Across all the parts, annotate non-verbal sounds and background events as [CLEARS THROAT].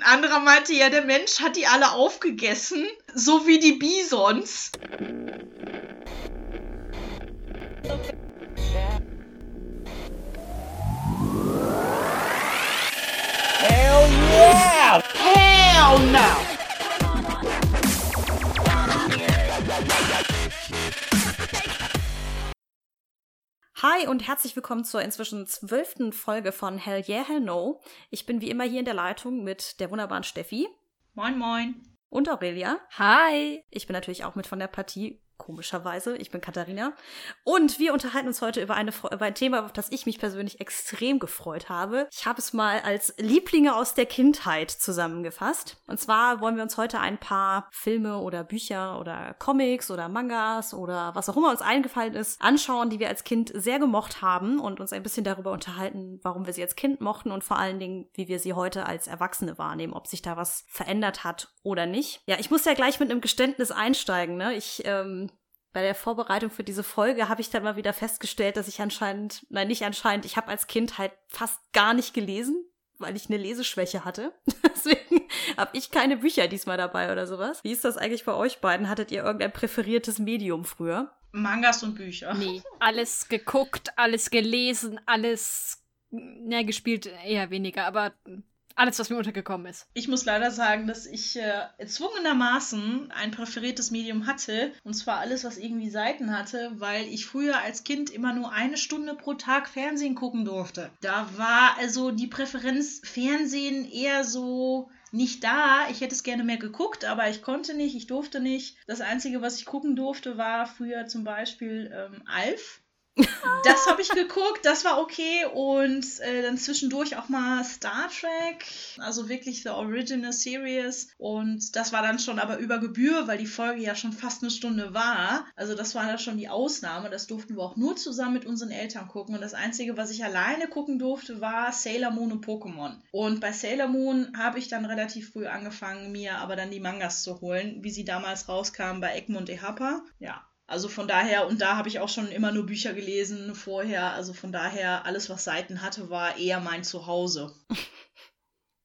ein anderer meinte, ja, der Mensch hat die alle aufgegessen, so wie die Bisons. Hell yeah! Hell no! Hi und herzlich willkommen zur inzwischen zwölften Folge von Hell Yeah, Hell No. Ich bin wie immer hier in der Leitung mit der wunderbaren Steffi. Moin, moin. Und Aurelia. Hi. Ich bin natürlich auch mit von der Partie komischerweise. Ich bin Katharina. Und wir unterhalten uns heute über, eine, über ein Thema, auf das ich mich persönlich extrem gefreut habe. Ich habe es mal als Lieblinge aus der Kindheit zusammengefasst. Und zwar wollen wir uns heute ein paar Filme oder Bücher oder Comics oder Mangas oder was auch immer uns eingefallen ist, anschauen, die wir als Kind sehr gemocht haben und uns ein bisschen darüber unterhalten, warum wir sie als Kind mochten und vor allen Dingen, wie wir sie heute als Erwachsene wahrnehmen, ob sich da was verändert hat oder nicht. Ja, ich muss ja gleich mit einem Geständnis einsteigen. Ne? Ich ähm, bei der Vorbereitung für diese Folge habe ich dann mal wieder festgestellt, dass ich anscheinend, nein, nicht anscheinend, ich habe als Kind halt fast gar nicht gelesen, weil ich eine Leseschwäche hatte. [LAUGHS] Deswegen habe ich keine Bücher diesmal dabei oder sowas. Wie ist das eigentlich bei euch beiden? Hattet ihr irgendein präferiertes Medium früher? Mangas und Bücher. Nee, alles geguckt, alles gelesen, alles, ne, gespielt eher weniger, aber alles, was mir untergekommen ist. Ich muss leider sagen, dass ich äh, erzwungenermaßen ein präferiertes Medium hatte. Und zwar alles, was irgendwie Seiten hatte, weil ich früher als Kind immer nur eine Stunde pro Tag Fernsehen gucken durfte. Da war also die Präferenz Fernsehen eher so nicht da. Ich hätte es gerne mehr geguckt, aber ich konnte nicht, ich durfte nicht. Das Einzige, was ich gucken durfte, war früher zum Beispiel ähm, Alf. Das habe ich geguckt, das war okay. Und äh, dann zwischendurch auch mal Star Trek, also wirklich The Original Series. Und das war dann schon aber über Gebühr, weil die Folge ja schon fast eine Stunde war. Also das war dann schon die Ausnahme. Das durften wir auch nur zusammen mit unseren Eltern gucken. Und das Einzige, was ich alleine gucken durfte, war Sailor Moon und Pokémon. Und bei Sailor Moon habe ich dann relativ früh angefangen, mir aber dann die Mangas zu holen, wie sie damals rauskamen bei Egmont Ehapa. Ja, also von daher, und da habe ich auch schon immer nur Bücher gelesen vorher. Also von daher, alles, was Seiten hatte, war eher mein Zuhause. [LAUGHS]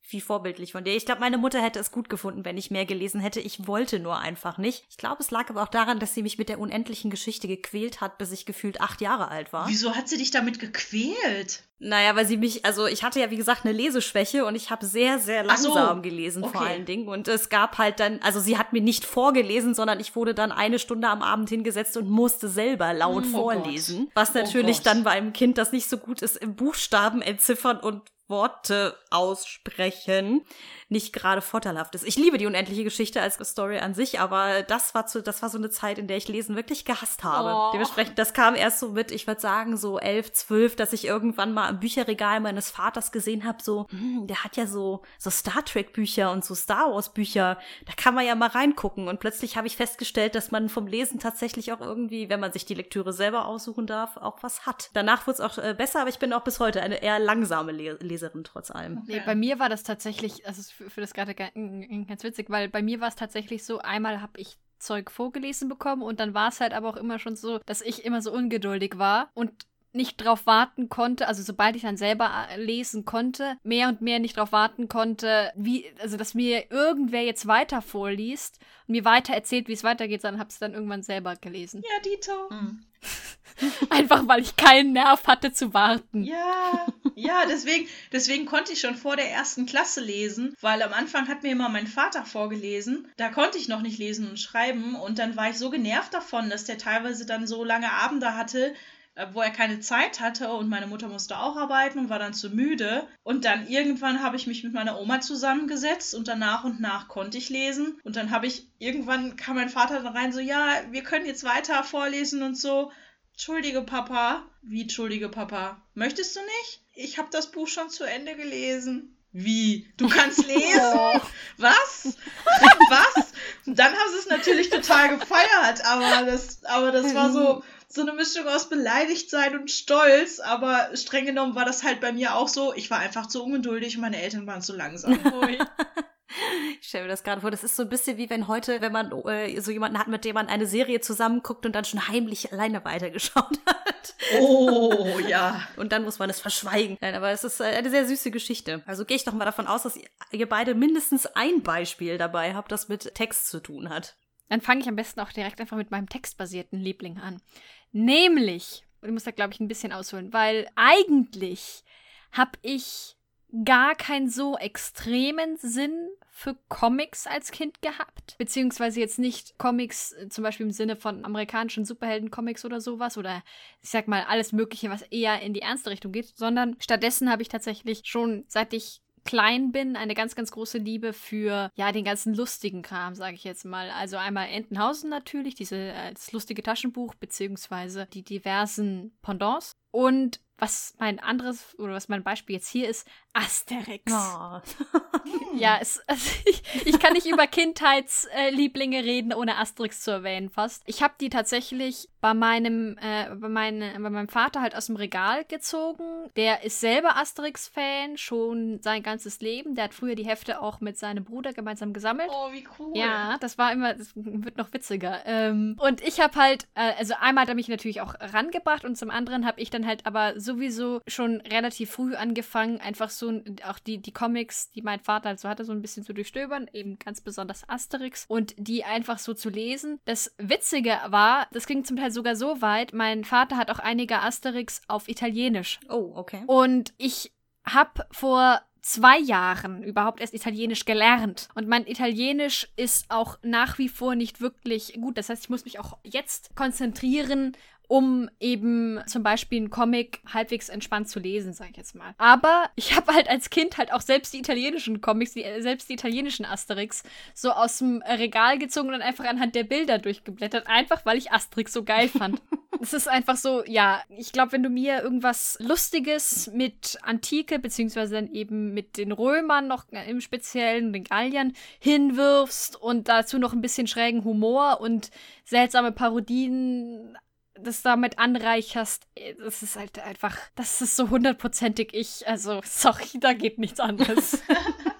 Wie vorbildlich von dir. Ich glaube, meine Mutter hätte es gut gefunden, wenn ich mehr gelesen hätte. Ich wollte nur einfach nicht. Ich glaube, es lag aber auch daran, dass sie mich mit der unendlichen Geschichte gequält hat, bis ich gefühlt acht Jahre alt war. Wieso hat sie dich damit gequält? Naja, weil sie mich, also ich hatte ja wie gesagt eine Leseschwäche und ich habe sehr, sehr langsam so. gelesen okay. vor allen Dingen. Und es gab halt dann, also sie hat mir nicht vorgelesen, sondern ich wurde dann eine Stunde am Abend hingesetzt und musste selber laut oh vorlesen. Gott. Was oh natürlich oh dann bei einem Kind, das nicht so gut ist, im Buchstaben entziffern und Worte aussprechen nicht gerade vorteilhaft ist. Ich liebe die unendliche Geschichte als Story an sich, aber das war zu, das war so eine Zeit, in der ich Lesen wirklich gehasst habe. Oh. Dementsprechend, das kam erst so mit, ich würde sagen, so elf, zwölf, dass ich irgendwann mal im Bücherregal meines Vaters gesehen habe, so, hm, der hat ja so, so Star Trek Bücher und so Star Wars Bücher. Da kann man ja mal reingucken. Und plötzlich habe ich festgestellt, dass man vom Lesen tatsächlich auch irgendwie, wenn man sich die Lektüre selber aussuchen darf, auch was hat. Danach wurde es auch äh, besser, aber ich bin auch bis heute eine eher langsame Leserin trotz allem. Okay. Nee, bei mir war das tatsächlich, also für, für das gerade ganz witzig, weil bei mir war es tatsächlich so, einmal habe ich Zeug vorgelesen bekommen und dann war es halt aber auch immer schon so, dass ich immer so ungeduldig war und nicht drauf warten konnte, also sobald ich dann selber äh, lesen konnte, mehr und mehr nicht drauf warten konnte, wie, also dass mir irgendwer jetzt weiter vorliest und mir weiter erzählt, wie es weitergeht, dann habe ich es dann irgendwann selber gelesen. Ja, Dito. Mhm. [LAUGHS] Einfach weil ich keinen Nerv hatte zu warten. Ja, ja, deswegen, deswegen konnte ich schon vor der ersten Klasse lesen, weil am Anfang hat mir immer mein Vater vorgelesen. Da konnte ich noch nicht lesen und schreiben und dann war ich so genervt davon, dass der teilweise dann so lange Abende hatte, wo er keine Zeit hatte und meine Mutter musste auch arbeiten und war dann zu müde. Und dann irgendwann habe ich mich mit meiner Oma zusammengesetzt und dann nach und nach konnte ich lesen. Und dann habe ich, irgendwann kam mein Vater dann rein, so, ja, wir können jetzt weiter vorlesen und so. Entschuldige, Papa. Wie, entschuldige, Papa? Möchtest du nicht? Ich habe das Buch schon zu Ende gelesen. Wie? Du kannst [LAUGHS] lesen? Oh. Was? Was? Dann haben sie es natürlich total gefeiert, aber das, aber das war so, so eine Mischung aus beleidigt sein und Stolz, aber streng genommen war das halt bei mir auch so. Ich war einfach zu ungeduldig und meine Eltern waren zu langsam. [LAUGHS] [LAUGHS] ich stell mir das gerade vor. Das ist so ein bisschen wie wenn heute, wenn man äh, so jemanden hat, mit dem man eine Serie zusammenguckt und dann schon heimlich alleine weitergeschaut [LAUGHS] hat. Oh, ja. Und dann muss man es verschweigen. Nein, aber es ist äh, eine sehr süße Geschichte. Also gehe ich doch mal davon aus, dass ihr beide mindestens ein Beispiel dabei habt, das mit Text zu tun hat. Dann fange ich am besten auch direkt einfach mit meinem textbasierten Liebling an. Nämlich, ich muss da glaube ich ein bisschen ausholen, weil eigentlich habe ich gar keinen so extremen Sinn für Comics als Kind gehabt. Beziehungsweise jetzt nicht Comics äh, zum Beispiel im Sinne von amerikanischen Superhelden-Comics oder sowas oder ich sag mal alles Mögliche, was eher in die ernste Richtung geht, sondern stattdessen habe ich tatsächlich schon seit ich klein bin, eine ganz, ganz große Liebe für, ja, den ganzen lustigen Kram, sage ich jetzt mal. Also einmal Entenhausen natürlich, diese, äh, das lustige Taschenbuch, beziehungsweise die diversen Pendants. Und was mein anderes oder was mein Beispiel jetzt hier ist, Asterix. Oh. [LAUGHS] ja, es, also ich, ich, kann nicht über Kindheitslieblinge reden, ohne Asterix zu erwähnen fast. Ich habe die tatsächlich bei meinem, äh, bei, meine, bei meinem Vater halt aus dem Regal gezogen. Der ist selber Asterix-Fan, schon sein ganzes Leben. Der hat früher die Hefte auch mit seinem Bruder gemeinsam gesammelt. Oh, wie cool. Ja, das war immer, das wird noch witziger. Ähm, und ich habe halt, äh, also einmal hat er mich natürlich auch rangebracht und zum anderen habe ich dann halt aber sowieso schon relativ früh angefangen, einfach so auch die, die Comics, die mein Vater halt so hatte, so ein bisschen zu durchstöbern, eben ganz besonders Asterix und die einfach so zu lesen. Das Witzige war, das ging zum Teil sogar so weit, mein Vater hat auch einige Asterix auf Italienisch. Oh, okay. Und ich habe vor zwei Jahren überhaupt erst Italienisch gelernt. Und mein Italienisch ist auch nach wie vor nicht wirklich gut. Das heißt, ich muss mich auch jetzt konzentrieren um eben zum Beispiel einen Comic halbwegs entspannt zu lesen, sag ich jetzt mal. Aber ich habe halt als Kind halt auch selbst die italienischen Comics, die, äh, selbst die italienischen Asterix, so aus dem Regal gezogen und einfach anhand der Bilder durchgeblättert, einfach weil ich Asterix so geil fand. [LAUGHS] es ist einfach so, ja, ich glaube, wenn du mir irgendwas Lustiges mit Antike, beziehungsweise dann eben mit den Römern noch im Speziellen, den Galliern, hinwirfst und dazu noch ein bisschen schrägen Humor und seltsame Parodien das damit anreicherst, äh, das ist halt einfach, das ist so hundertprozentig ich. Also, sorry, da geht nichts anderes. [LAUGHS] [LAUGHS]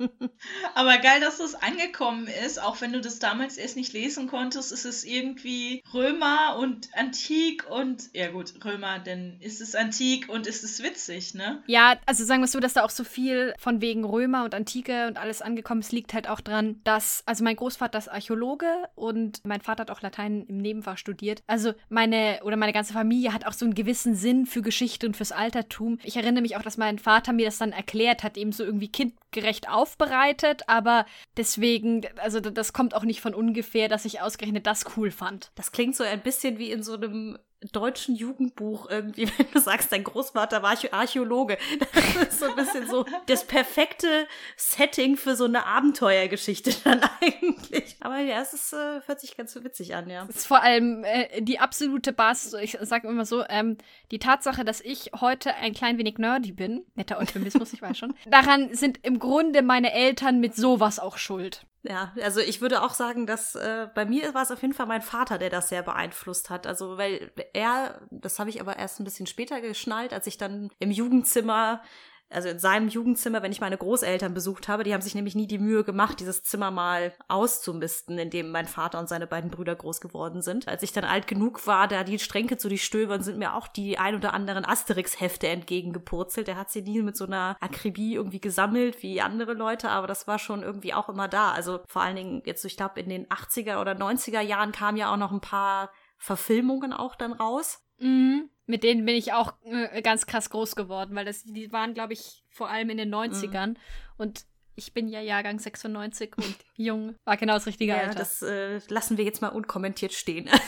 [LAUGHS] Aber geil, dass das angekommen ist, auch wenn du das damals erst nicht lesen konntest, ist es irgendwie Römer und Antik und, ja gut, Römer, denn ist es Antik und ist es witzig, ne? Ja, also sagen wir es so, dass da auch so viel von wegen Römer und Antike und alles angekommen ist, liegt halt auch dran, dass, also mein Großvater ist Archäologe und mein Vater hat auch Latein im Nebenfach studiert. Also meine, oder meine ganze Familie hat auch so einen gewissen Sinn für Geschichte und fürs Altertum. Ich erinnere mich auch, dass mein Vater mir das dann erklärt hat, eben so irgendwie kindgerecht aufbereitet, aber deswegen, also das kommt auch nicht von ungefähr, dass ich ausgerechnet das cool fand. Das klingt so ein bisschen wie in so einem deutschen Jugendbuch irgendwie, [LAUGHS] wenn du sagst, dein Großvater war Archäologe. Das ist so ein bisschen so das perfekte Setting für so eine Abenteuergeschichte dann [LAUGHS] eigentlich. Aber ja, es ist, äh, hört sich ganz so witzig an, ja. Es ist vor allem äh, die absolute Basis, ich sage immer so, ähm, die Tatsache, dass ich heute ein klein wenig nerdy bin, netter Euphemismus, ich weiß schon, [LAUGHS] daran sind im Grunde meine Eltern mit sowas auch schuld. Ja, also ich würde auch sagen, dass äh, bei mir war es auf jeden Fall mein Vater, der das sehr beeinflusst hat. Also weil er, das habe ich aber erst ein bisschen später geschnallt, als ich dann im Jugendzimmer also in seinem Jugendzimmer, wenn ich meine Großeltern besucht habe, die haben sich nämlich nie die Mühe gemacht, dieses Zimmer mal auszumisten, in dem mein Vater und seine beiden Brüder groß geworden sind. Als ich dann alt genug war, da die Stränke zu durchstöbern, sind mir auch die ein oder anderen Asterix-Hefte entgegengepurzelt. Der hat sie nie mit so einer Akribie irgendwie gesammelt wie andere Leute, aber das war schon irgendwie auch immer da. Also vor allen Dingen jetzt, ich glaube, in den 80er oder 90er Jahren kamen ja auch noch ein paar Verfilmungen auch dann raus. Mhm. Mit denen bin ich auch äh, ganz krass groß geworden, weil das, die waren, glaube ich, vor allem in den 90ern. Mhm. Und ich bin ja Jahrgang 96 und [LAUGHS] jung war genau das richtige ja, Alter. Das äh, lassen wir jetzt mal unkommentiert stehen. [LAUGHS]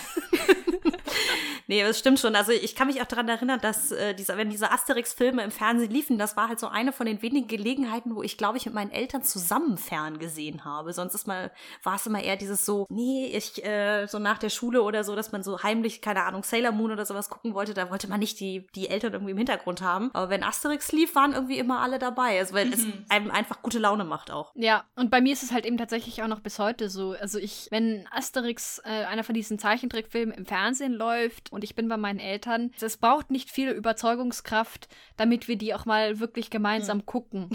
Nee, das stimmt schon. Also ich kann mich auch daran erinnern, dass äh, dieser, wenn diese Asterix-Filme im Fernsehen liefen, das war halt so eine von den wenigen Gelegenheiten, wo ich, glaube ich, mit meinen Eltern zusammen fern gesehen habe. Sonst ist mal, war es immer eher dieses so, nee, ich, äh, so nach der Schule oder so, dass man so heimlich, keine Ahnung, Sailor Moon oder sowas gucken wollte, da wollte man nicht die, die Eltern irgendwie im Hintergrund haben. Aber wenn Asterix lief, waren irgendwie immer alle dabei. Also weil mhm. es einem einfach gute Laune macht auch. Ja, und bei mir ist es halt eben tatsächlich auch noch bis heute so. Also ich, wenn Asterix, äh, einer von diesen Zeichentrickfilmen im Fernsehen läuft und und ich bin bei meinen Eltern. Es braucht nicht viel Überzeugungskraft, damit wir die auch mal wirklich gemeinsam mhm. gucken.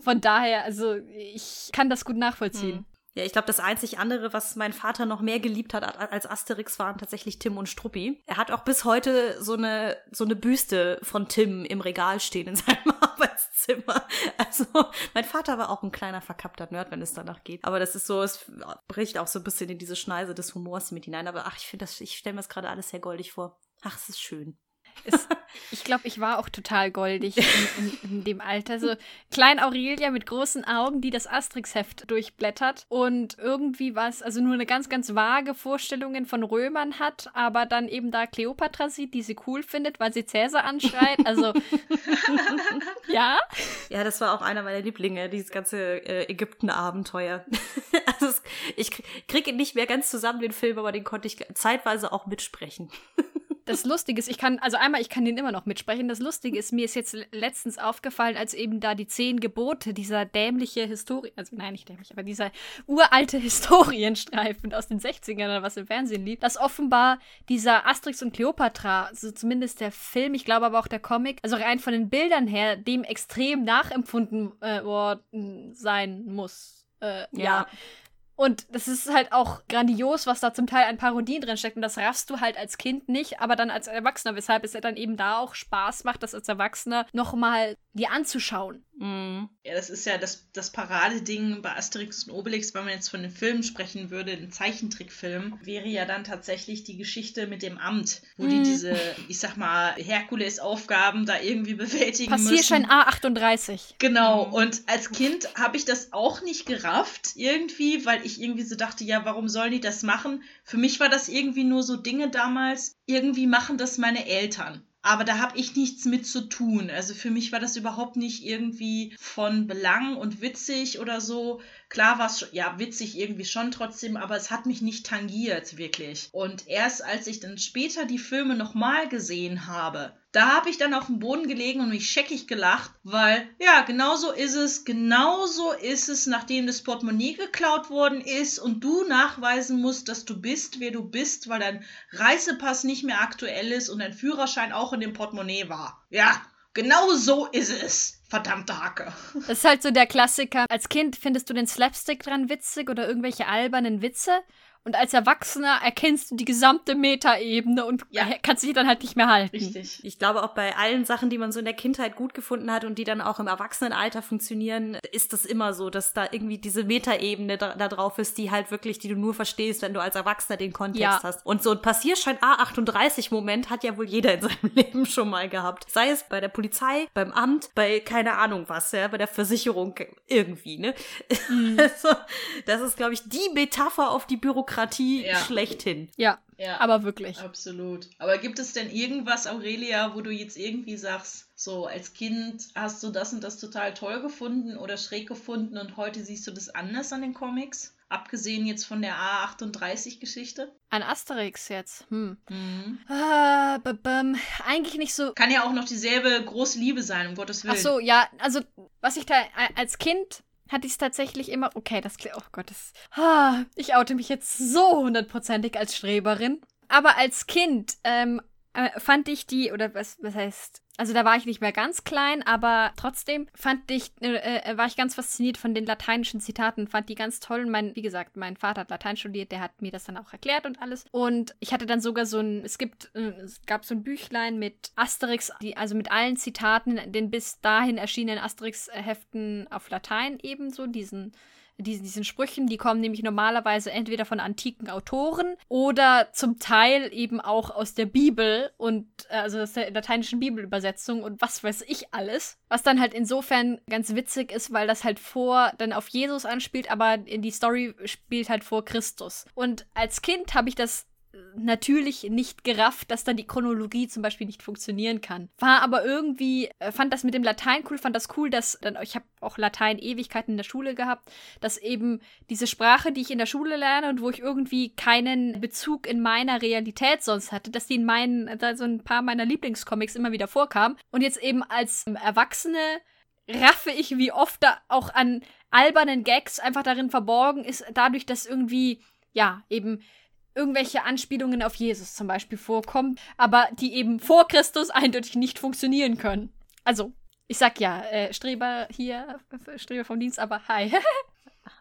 Von daher, also ich kann das gut nachvollziehen. Hm. Ja, ich glaube, das einzig andere, was mein Vater noch mehr geliebt hat als Asterix, waren tatsächlich Tim und Struppi. Er hat auch bis heute so eine, so eine Büste von Tim im Regal stehen in [LAUGHS] seinem Arbeitszimmer. Also, mein Vater war auch ein kleiner verkappter Nerd, wenn es danach geht. Aber das ist so, es bricht auch so ein bisschen in diese Schneise des Humors mit hinein. Aber ach, ich finde das, ich stelle mir das gerade alles sehr goldig vor. Ach, es ist schön. Es, [LAUGHS] ich glaube, ich war auch total goldig in, in, in, dem Alter. So Klein Aurelia mit großen Augen, die das Asterix-Heft durchblättert und irgendwie was, also nur eine ganz, ganz vage Vorstellungen von Römern hat, aber dann eben da Kleopatra sieht, die sie cool findet, weil sie Cäsar anschreit. Also, [LAUGHS] ja. Ja, das war auch einer meiner Lieblinge, dieses ganze äh, Ägypten-Abenteuer. [LAUGHS] also, ich kriege nicht mehr ganz zusammen, den Film, aber den konnte ich zeitweise auch mitsprechen das Lustige ist, ich kann, also einmal, ich kann den immer noch mitsprechen. Das Lustige ist, mir ist jetzt letztens aufgefallen, als eben da die zehn Gebote, dieser dämliche Historie, also nein, nicht dämlich, aber dieser uralte [LAUGHS] Historienstreifen aus den 60ern oder was im Fernsehen lief, dass offenbar dieser Asterix und Cleopatra, also zumindest der Film, ich glaube aber auch der Comic, also rein von den Bildern her, dem extrem nachempfunden äh, worden sein muss. Äh, ja. ja. Und das ist halt auch grandios, was da zum Teil an Parodien drin steckt. Und das raffst du halt als Kind nicht, aber dann als Erwachsener, weshalb es ja dann eben da auch Spaß macht, das als Erwachsener nochmal dir anzuschauen. Mhm. Ja, das ist ja das, das Paradeding bei Asterix und Obelix, wenn man jetzt von den Filmen sprechen würde, den Zeichentrickfilm, wäre ja dann tatsächlich die Geschichte mit dem Amt, wo mhm. die diese, ich sag mal, Herkules-Aufgaben da irgendwie bewältigen Passierschein müssen. A38. Genau, mhm. und als Kind habe ich das auch nicht gerafft, irgendwie, weil ich irgendwie so dachte, ja, warum sollen die das machen? Für mich war das irgendwie nur so Dinge damals, irgendwie machen das meine Eltern. Aber da habe ich nichts mit zu tun. Also für mich war das überhaupt nicht irgendwie von Belang und witzig oder so. Klar war es ja witzig irgendwie schon trotzdem, aber es hat mich nicht tangiert wirklich. Und erst als ich dann später die Filme nochmal gesehen habe, da habe ich dann auf dem Boden gelegen und mich scheckig gelacht, weil ja, genauso ist es, genauso ist es, nachdem das Portemonnaie geklaut worden ist und du nachweisen musst, dass du bist, wer du bist, weil dein Reisepass nicht mehr aktuell ist und dein Führerschein auch in dem Portemonnaie war. Ja, genau so ist es. Verdammte Hacke. [LAUGHS] Das ist halt so der Klassiker. Als Kind findest du den Slapstick dran witzig oder irgendwelche albernen Witze. Und als Erwachsener erkennst du die gesamte Metaebene und ja. kannst dich dann halt nicht mehr halten. Richtig. Ich glaube auch bei allen Sachen, die man so in der Kindheit gut gefunden hat und die dann auch im Erwachsenenalter funktionieren, ist das immer so, dass da irgendwie diese Metaebene da, da drauf ist, die halt wirklich, die du nur verstehst, wenn du als Erwachsener den Kontext ja. hast. Und so ein Passierschein A38-Moment hat ja wohl jeder in seinem [LAUGHS] Leben schon mal gehabt. Sei es bei der Polizei, beim Amt, bei keine Ahnung was, ja, bei der Versicherung irgendwie, ne? Mhm. [LAUGHS] Also, das ist, glaube ich, die Metapher auf die Bürokratie Bürokratie ja. schlechthin. Ja, ja, aber wirklich. Absolut. Aber gibt es denn irgendwas, Aurelia, wo du jetzt irgendwie sagst, so als Kind hast du das und das total toll gefunden oder schräg gefunden und heute siehst du das anders an den Comics? Abgesehen jetzt von der A38-Geschichte? An Asterix jetzt. Hm. Mhm. Ah, eigentlich nicht so. Kann ja auch noch dieselbe große Liebe sein, um Gottes Willen. Ach so, ja, also was ich da als Kind hatte ich es tatsächlich immer. Okay, das klingt. Oh Gott, das. Ah, ich oute mich jetzt so hundertprozentig als Streberin. Aber als Kind ähm, äh, fand ich die, oder was, was heißt, also da war ich nicht mehr ganz klein, aber trotzdem fand ich, äh, äh, war ich ganz fasziniert von den lateinischen Zitaten, fand die ganz toll. Mein, wie gesagt, mein Vater hat Latein studiert, der hat mir das dann auch erklärt und alles. Und ich hatte dann sogar so ein, es gibt, äh, es gab so ein Büchlein mit Asterix, die, also mit allen Zitaten, den bis dahin erschienenen Asterix-Heften auf Latein ebenso, diesen diesen, diesen Sprüchen, die kommen nämlich normalerweise entweder von antiken Autoren oder zum Teil eben auch aus der Bibel und äh, also aus der lateinischen Bibelübersetzung und was weiß ich alles. Was dann halt insofern ganz witzig ist, weil das halt vor dann auf Jesus anspielt, aber die Story spielt halt vor Christus. Und als Kind habe ich das natürlich nicht gerafft, dass dann die Chronologie zum Beispiel nicht funktionieren kann. War aber irgendwie, äh, fand das mit dem Latein cool, fand das cool, dass, dann, ich habe auch Latein Ewigkeiten in der Schule gehabt, dass eben diese Sprache, die ich in der Schule lerne und wo ich irgendwie keinen Bezug in meiner Realität sonst hatte, dass die in meinen, so ein paar meiner Lieblingscomics immer wieder vorkam. Und jetzt eben als Erwachsene raffe ich, wie oft da auch an albernen Gags einfach darin verborgen ist, dadurch, dass irgendwie, ja, eben irgendwelche Anspielungen auf Jesus zum Beispiel vorkommen, aber die eben vor Christus eindeutig nicht funktionieren können. Also Ich sag ja, äh, Streber hier, Streber vom Dienst, aber hi. [LAUGHS]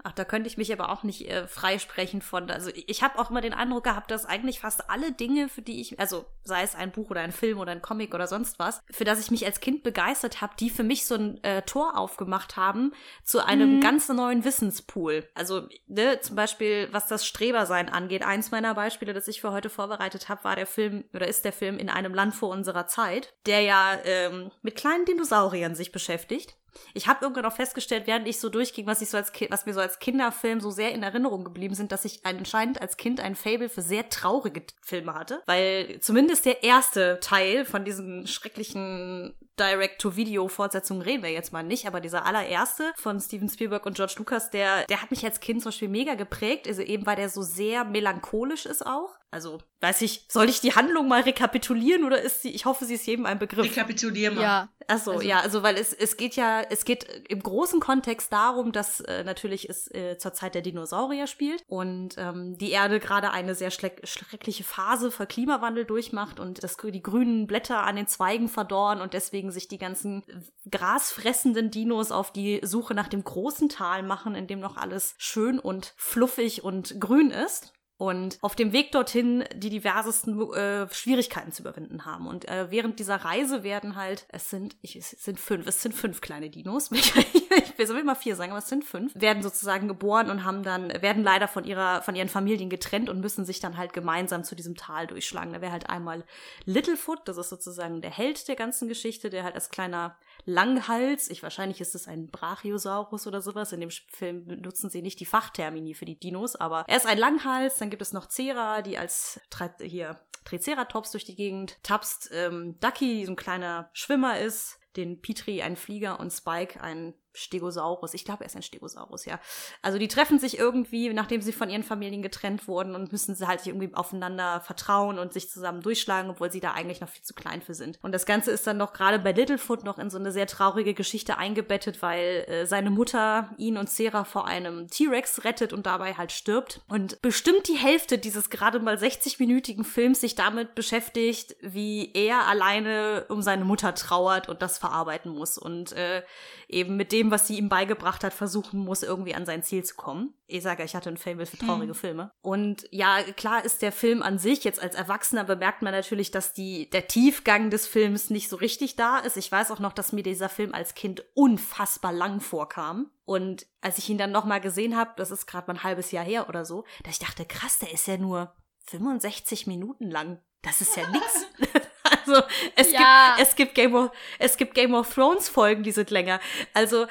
Ach, da könnte ich mich aber auch nicht äh, freisprechen von. Also ich habe auch immer den Eindruck gehabt, dass eigentlich fast alle Dinge, für die ich, also sei es ein Buch oder ein Film oder ein Comic oder sonst was, für das ich mich als Kind begeistert habe, die für mich so ein äh, Tor aufgemacht haben zu einem Mhm. ganz neuen Wissenspool. Also ne, zum Beispiel, was das Strebersein angeht. Eins meiner Beispiele, das ich für heute vorbereitet habe, war der Film oder ist der Film in einem Land vor unserer Zeit, der ja ähm, mit kleinen Dinosauriern sich beschäftigt. Ich habe irgendwann auch festgestellt, während ich so durchging, was ich so als Ki was mir so als Kinderfilm so sehr in Erinnerung geblieben sind, dass ich anscheinend als Kind ein Fable für sehr traurige Filme hatte, weil zumindest der erste Teil von diesen schrecklichen Direct-to-Video-Fortsetzungen reden wir jetzt mal nicht, aber dieser allererste von Steven Spielberg und George Lucas, der, der hat mich als Kind zum Beispiel mega geprägt, also eben weil der so sehr melancholisch ist auch. Also, weiß ich, soll ich die Handlung mal rekapitulieren oder ist sie, ich hoffe, sie ist jedem ein Begriff. Rekapitulier mal. Ja, Achso, Also- ja, also weil es, es geht ja, es geht im großen Kontext darum, dass äh, natürlich es äh, zur Zeit der Dinosaurier spielt und ähm, die Erde gerade eine sehr schleck schreckliche Phase für Klimawandel durchmacht und das, die grünen Blätter an den Zweigen verdorren und deswegen sich die ganzen grasfressenden Dinos auf die Suche nach dem großen Tal machen, in dem noch alles schön und fluffig und grün ist und auf dem Weg dorthin die diversesten äh, Schwierigkeiten zu überwinden haben. Und äh, während dieser Reise werden halt, es sind, ich, es sind fünf, es sind fünf kleine Dinos. [LAUGHS] ich will so immer vier sagen, aber es sind fünf, werden sozusagen geboren und haben dann, werden leider von ihrer, von ihren Familien getrennt und müssen sich dann halt gemeinsam zu diesem Tal durchschlagen. Da wäre halt einmal Littlefoot, das ist sozusagen der Held der ganzen Geschichte, der halt als kleiner Langhals, ich wahrscheinlich ist es ein Brachiosaurus oder sowas. In dem Film benutzen sie nicht die Fachtermini für die Dinos, aber er ist ein Langhals. Dann gibt es noch Cera, die als hier Triceratops durch die Gegend tapst. Ähm, Ducky, so ein kleiner Schwimmer ist. Den Petri, ein Flieger und Spike, ein Stegosaurus. Ich glaube, er ist ein Stegosaurus, ja. Also die treffen sich irgendwie, nachdem sie von ihren Familien getrennt wurden und müssen sie halt irgendwie aufeinander vertrauen und sich zusammen durchschlagen, obwohl sie da eigentlich noch viel zu klein für sind. Und das Ganze ist dann noch gerade bei Littlefoot noch in so eine sehr traurige Geschichte eingebettet, weil äh, seine Mutter ihn und Sarah vor einem T-Rex rettet und dabei halt stirbt. Und bestimmt die Hälfte dieses gerade mal 60-minütigen Films sich damit beschäftigt, wie er alleine um seine Mutter trauert und das verarbeiten muss und äh, eben mit dem, was sie ihm beigebracht hat, versuchen muss, irgendwie an sein Ziel zu kommen. Ich sage, ich hatte ein Fable für traurige Filme. Und ja, klar ist der Film an sich, jetzt als Erwachsener bemerkt man natürlich, dass die, der Tiefgang des Films nicht so richtig da ist. Ich weiß auch noch, dass mir dieser Film als Kind unfassbar lang vorkam. Und als ich ihn dann nochmal gesehen habe, das ist gerade mal ein halbes Jahr her oder so, da ich dachte, krass, der ist ja nur 65 Minuten lang. Das ist ja nix. [LAUGHS] Also es Ja. gibt es gibt Game of es gibt Game of Thrones Folgen, die sind länger. Also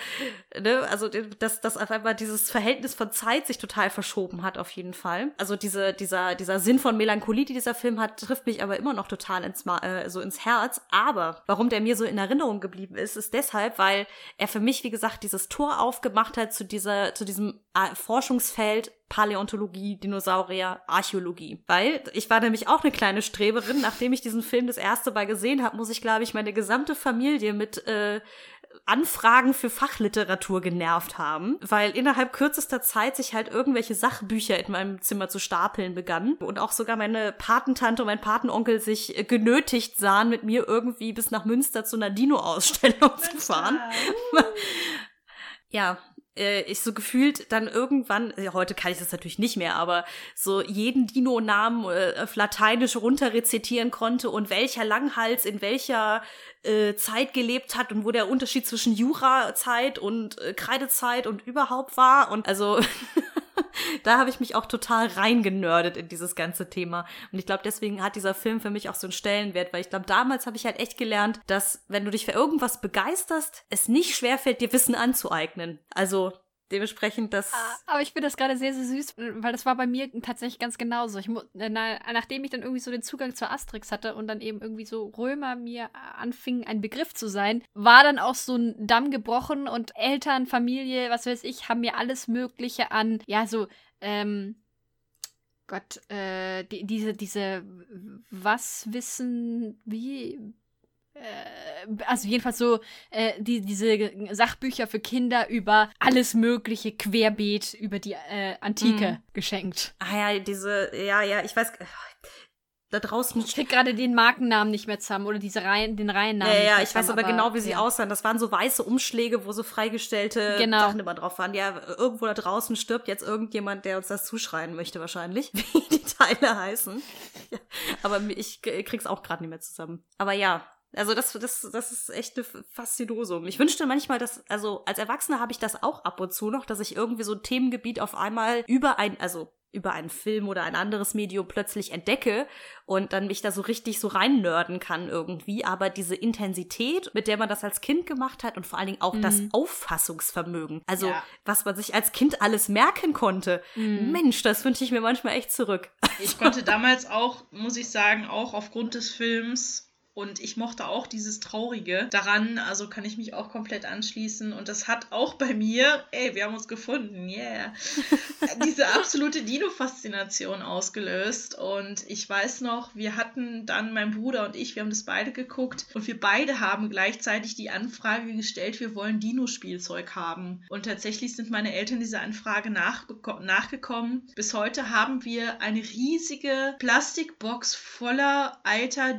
ne, also dass dass auf einmal dieses Verhältnis von Zeit sich total verschoben hat auf jeden Fall. Also diese dieser dieser Sinn von Melancholie, die dieser Film hat, trifft mich aber immer noch total ins äh, so ins Herz. Aber warum der mir so in Erinnerung geblieben ist, ist deshalb, weil er für mich wie gesagt dieses Tor aufgemacht hat zu dieser zu diesem äh, Forschungsfeld Paläontologie, Dinosaurier, Archäologie. Weil ich war nämlich auch eine kleine Streberin. Nachdem ich diesen Film das erste Mal gesehen habe, muss ich, glaube ich, meine gesamte Familie mit äh, Anfragen für Fachliteratur genervt haben, weil innerhalb kürzester Zeit sich halt irgendwelche Sachbücher in meinem Zimmer zu stapeln begannen und auch sogar meine Patentante und mein Patenonkel sich äh, genötigt sahen, mit mir irgendwie bis nach Münster zu einer Dino-Ausstellung [LAUGHS] zu fahren. [LAUGHS] Ja, äh, ich so gefühlt dann irgendwann, ja, heute kann ich das natürlich nicht mehr, aber so jeden Dino-Namen äh, auf Lateinisch runterrezitieren konnte und welcher Langhals in welcher äh, Zeit gelebt hat und wo der Unterschied zwischen Jura-Zeit und äh, Kreidezeit und überhaupt war. Und also [LAUGHS] [LAUGHS] da habe ich mich auch total reingenördet in dieses ganze Thema. Und ich glaube, deswegen hat dieser Film für mich auch so einen Stellenwert, weil ich glaube, damals habe ich halt echt gelernt, dass wenn du dich für irgendwas begeisterst, es nicht schwerfällt, dir Wissen anzueignen. Also dementsprechend das. Aber ich finde das gerade sehr, sehr süß, weil das war bei mir tatsächlich ganz genauso. Ich, na, nachdem ich dann irgendwie so den Zugang zur Asterix hatte und dann eben irgendwie so Römer mir anfingen, ein Begriff zu sein, war dann auch so ein Damm gebrochen und Eltern, Familie, was weiß ich, haben mir alles Mögliche an, ja, so, ähm, Gott, äh, die, diese, diese, was wissen, wie, äh, also jedenfalls so äh, die, diese Sachbücher für Kinder über alles Mögliche querbeet über die äh, Antike Mhm. geschenkt. Ah ja, diese, ja, ja, ich weiß. da draußen. Ich krieg gerade den Markennamen nicht mehr zusammen oder diese Reihen, den Reihennamen. Ja, ja, ich weiß zusammen, aber genau, wie sie ja. aussahen. Das waren so weiße Umschläge, wo so freigestellte Genau. Sachen immer drauf waren. Ja, irgendwo da draußen stirbt jetzt irgendjemand, der uns das zuschreien möchte, wahrscheinlich, [LAUGHS] wie die Teile heißen. Ja, aber ich krieg's auch gerade nicht mehr zusammen. Aber ja. Also das, das, das ist echt eine Faszinosum. Ich wünschte manchmal, dass, also als Erwachsener habe ich das auch ab und zu noch, dass ich irgendwie so ein Themengebiet auf einmal über ein, also über einen Film oder ein anderes Medium plötzlich entdecke und dann mich da so richtig so reinnörden kann irgendwie. Aber diese Intensität, mit der man das als Kind gemacht hat und vor allen Dingen auch das Auffassungsvermögen, also Ja. was man sich als Kind alles merken konnte, Mensch, das wünsche ich mir manchmal echt zurück. Ich konnte damals auch, muss ich sagen, auch aufgrund des Films und ich mochte auch dieses Traurige daran, also kann ich mich auch komplett anschließen. Und das hat auch bei mir, ey, wir haben uns gefunden, yeah, [LAUGHS] diese absolute Dino-Faszination ausgelöst. Und ich weiß noch, wir hatten dann, mein Bruder und ich, wir haben das beide geguckt und wir beide haben gleichzeitig die Anfrage gestellt, wir wollen Dino-Spielzeug haben. Und tatsächlich sind meine Eltern dieser Anfrage nachgekommen. Bis heute haben wir eine riesige Plastikbox voller alter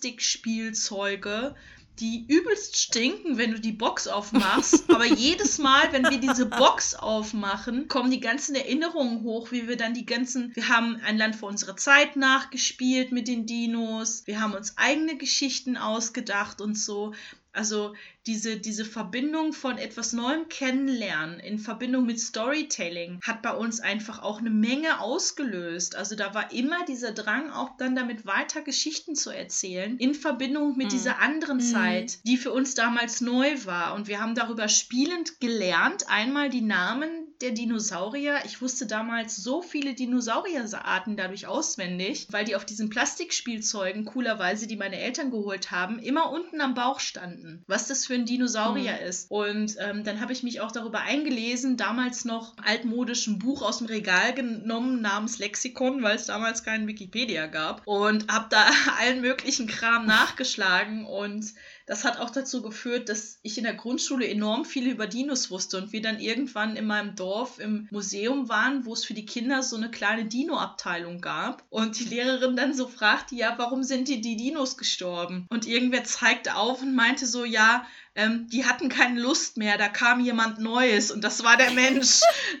Dino-Plastikspielzeuge die übelst stinken, wenn du die Box aufmachst. [LAUGHS] Aber jedes Mal, wenn wir diese Box aufmachen, kommen die ganzen Erinnerungen hoch, wie wir dann die ganzen. Wir haben ein Land vor unserer Zeit nachgespielt mit den Dinos. Wir haben uns eigene Geschichten ausgedacht und so. Also diese, diese Verbindung von etwas Neuem kennenlernen in Verbindung mit Storytelling hat bei uns einfach auch eine Menge ausgelöst. Also da war immer dieser Drang, auch dann damit weiter Geschichten zu erzählen, in Verbindung mit dieser anderen Zeit, die für uns damals neu war. Und wir haben darüber spielend gelernt, einmal die Namen der Dinosaurier. Ich wusste damals so viele Dinosaurierarten dadurch auswendig, weil die auf diesen Plastikspielzeugen, coolerweise, die meine Eltern geholt haben, immer unten am Bauch standen. Was das für ein Dinosaurier ist. Und ähm, dann habe ich mich auch darüber eingelesen, damals noch altmodisch ein Buch aus dem Regal genommen namens Lexikon, weil es damals keinen Wikipedia gab. Und habe da [LAUGHS] allen möglichen Kram nachgeschlagen und das hat auch dazu geführt, dass ich in der Grundschule enorm viel über Dinos wusste und wir dann irgendwann in meinem Dorf im Museum waren, wo es für die Kinder so eine kleine Dino-Abteilung gab. Und die Lehrerin dann so fragte, ja, warum sind die, die Dinos gestorben? Und irgendwer zeigte auf und meinte so, ja, ähm, die hatten keine Lust mehr, da kam jemand Neues und das war der Mensch. [LAUGHS]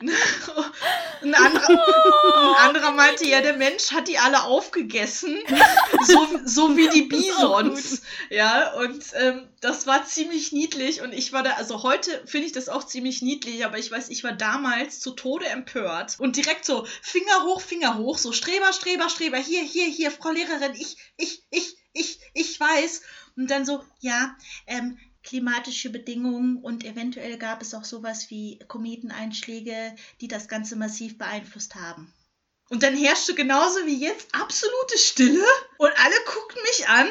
ein, anderer, ein anderer meinte, ja, der Mensch hat die alle aufgegessen, [LAUGHS] so, so wie die Bisons. Ja, und ähm, das war ziemlich niedlich und ich war da, also heute finde ich das auch ziemlich niedlich, aber ich weiß, ich war damals zu Tode empört und direkt so Finger hoch, Finger hoch, so Streber, Streber, Streber, hier, hier, hier, Frau Lehrerin, ich, ich, ich, ich, ich weiß. Und dann so, ja, ähm, klimatische Bedingungen und eventuell gab es auch sowas wie Kometeneinschläge, die das Ganze massiv beeinflusst haben. Und dann herrschte genauso wie jetzt absolute Stille und alle guckten mich an.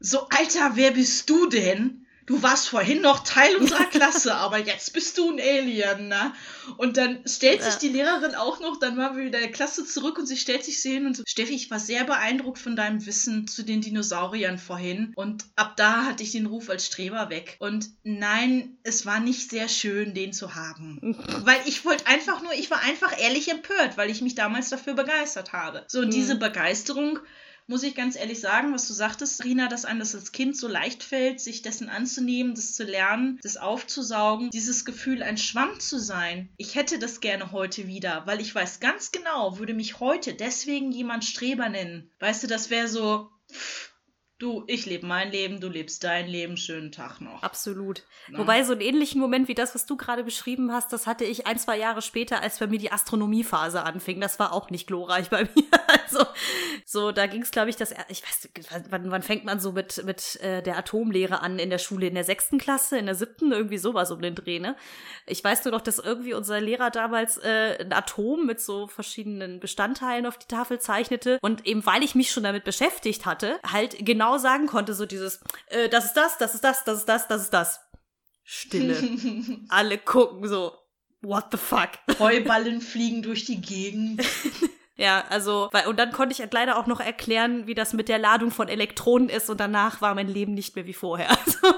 So, Alter, wer bist du denn? Du warst vorhin noch Teil unserer Klasse, aber jetzt bist du ein Alien, ne? Und dann stellt sich die Lehrerin auch noch, dann waren wir wieder in der Klasse zurück und sie stellt sich so hin und so, Steffi, ich war sehr beeindruckt von deinem Wissen zu den Dinosauriern vorhin. Und ab da hatte ich den Ruf als Streber weg. Und nein, es war nicht sehr schön, den zu haben. [LAUGHS] Weil ich wollte einfach nur, ich war einfach ehrlich empört, weil ich mich damals dafür begeistert habe. So, und diese Begeisterung muss ich ganz ehrlich sagen, was du sagtest, Rina, dass einem das als Kind so leicht fällt, sich dessen anzunehmen, das zu lernen, das aufzusaugen, dieses Gefühl, ein Schwamm zu sein. Ich hätte das gerne heute wieder, weil ich weiß ganz genau, würde mich heute deswegen jemand Streber nennen. Weißt du, das wäre so, pff, du, ich lebe mein Leben, du lebst dein Leben, schönen Tag noch. Absolut. Na. Wobei so einen ähnlichen Moment wie das, was du gerade beschrieben hast, das hatte ich ein, zwei Jahre später, als bei mir die Astronomiephase anfing. Das war auch nicht glorreich bei [LAUGHS] mir. Also, so, da ging es, glaube ich, das, ich weiß, wann, wann fängt man so mit, mit äh, der Atomlehre an in der Schule? In der sechsten Klasse, in der siebten, irgendwie sowas um den Dreh, ne? Ich weiß nur noch, dass irgendwie unser Lehrer damals äh, ein Atom mit so verschiedenen Bestandteilen auf die Tafel zeichnete und eben weil ich mich schon damit beschäftigt hatte, halt genau sagen konnte, so dieses, äh, das ist das, das ist das, das ist das, das ist das. Stille. [LAUGHS] Alle gucken so, what the fuck? Heuballen [LAUGHS] fliegen durch die Gegend. [LAUGHS] Ja, also, weil, und dann konnte ich leider auch noch erklären, wie das mit der Ladung von Elektronen ist und danach war mein Leben nicht mehr wie vorher. Also,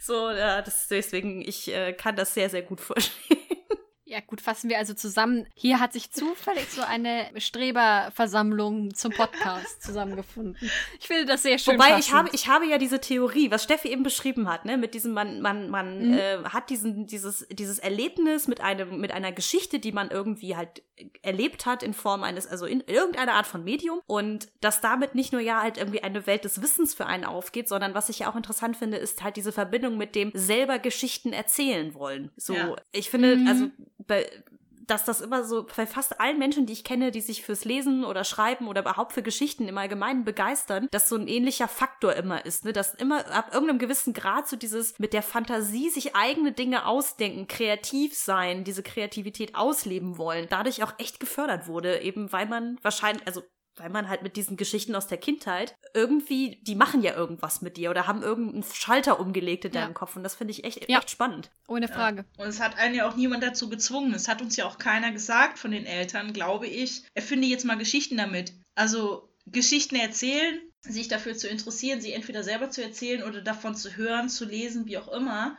so, ja, das, deswegen, ich äh, kann das sehr, sehr gut verstehen. Ja, gut, fassen wir also zusammen. Hier hat sich zufällig so eine Streberversammlung zum Podcast zusammengefunden. Ich finde das sehr schön. Wobei passend. ich habe, ich habe ja diese Theorie, was Steffi eben beschrieben hat, ne, mit diesem, man, man, man Mhm. äh, hat diesen, dieses, dieses Erlebnis mit einem, mit einer Geschichte, die man irgendwie halt erlebt hat in Form eines, also in irgendeiner Art von Medium und dass damit nicht nur ja halt irgendwie eine Welt des Wissens für einen aufgeht, sondern was ich ja auch interessant finde, ist halt diese Verbindung mit dem selber Geschichten erzählen wollen. So, Ja. ich finde, Mhm. also bei, dass das immer so bei fast allen Menschen, die ich kenne, die sich fürs Lesen oder Schreiben oder überhaupt für Geschichten im Allgemeinen begeistern, dass so ein ähnlicher Faktor immer ist, ne? Dass immer ab irgendeinem gewissen Grad so dieses mit der Fantasie sich eigene Dinge ausdenken, kreativ sein, diese Kreativität ausleben wollen, dadurch auch echt gefördert wurde, eben weil man wahrscheinlich, also weil man halt mit diesen Geschichten aus der Kindheit irgendwie, die machen ja irgendwas mit dir oder haben irgendeinen Schalter umgelegt in Ja. deinem Kopf und das finde ich echt, Ja. echt spannend. Ohne Frage. Und es hat einen ja auch niemand dazu gezwungen. Es hat uns ja auch keiner gesagt von den Eltern, glaube ich. Erfinde jetzt mal Geschichten damit. Also Geschichten erzählen, sich dafür zu interessieren, sie entweder selber zu erzählen oder davon zu hören, zu lesen, wie auch immer,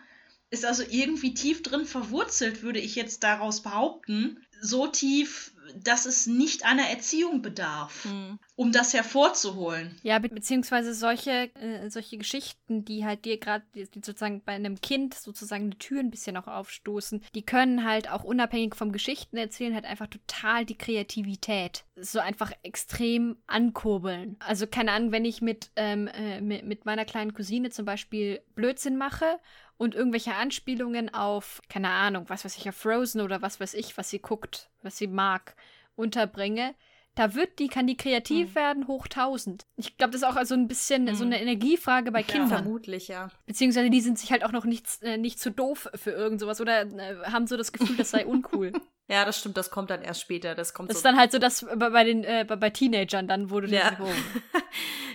ist also irgendwie tief drin verwurzelt, würde ich jetzt daraus behaupten. So tief, dass es nicht einer Erziehung bedarf, um das hervorzuholen. Ja, be beziehungsweise solche, äh, solche Geschichten, die halt dir gerade sozusagen bei einem Kind sozusagen eine Tür ein bisschen auch aufstoßen, die können halt auch unabhängig vom Geschichten erzählen halt einfach total die Kreativität so einfach extrem ankurbeln. Also keine Ahnung, wenn ich mit, ähm, äh, mit, mit meiner kleinen Cousine zum Beispiel Blödsinn mache und irgendwelche Anspielungen auf, keine Ahnung, was weiß ich, auf Frozen oder was weiß ich, was sie guckt, was sie mag, unterbringe, da wird die, kann die kreativ Hm. werden hoch 1000. Ich glaube, das ist auch also ein bisschen so Hm. eine Energiefrage bei Ja. Kindern. Vermutlich, ja. Beziehungsweise die sind sich halt auch noch nicht, äh, nicht zu doof für irgend sowas oder äh, haben so das Gefühl, das sei uncool. [LAUGHS] Ja, das stimmt, das kommt dann erst später. Das kommt Das so ist dann halt so das bei, bei den äh, bei, Teenagern dann, wo du Ja. oh. [LAUGHS]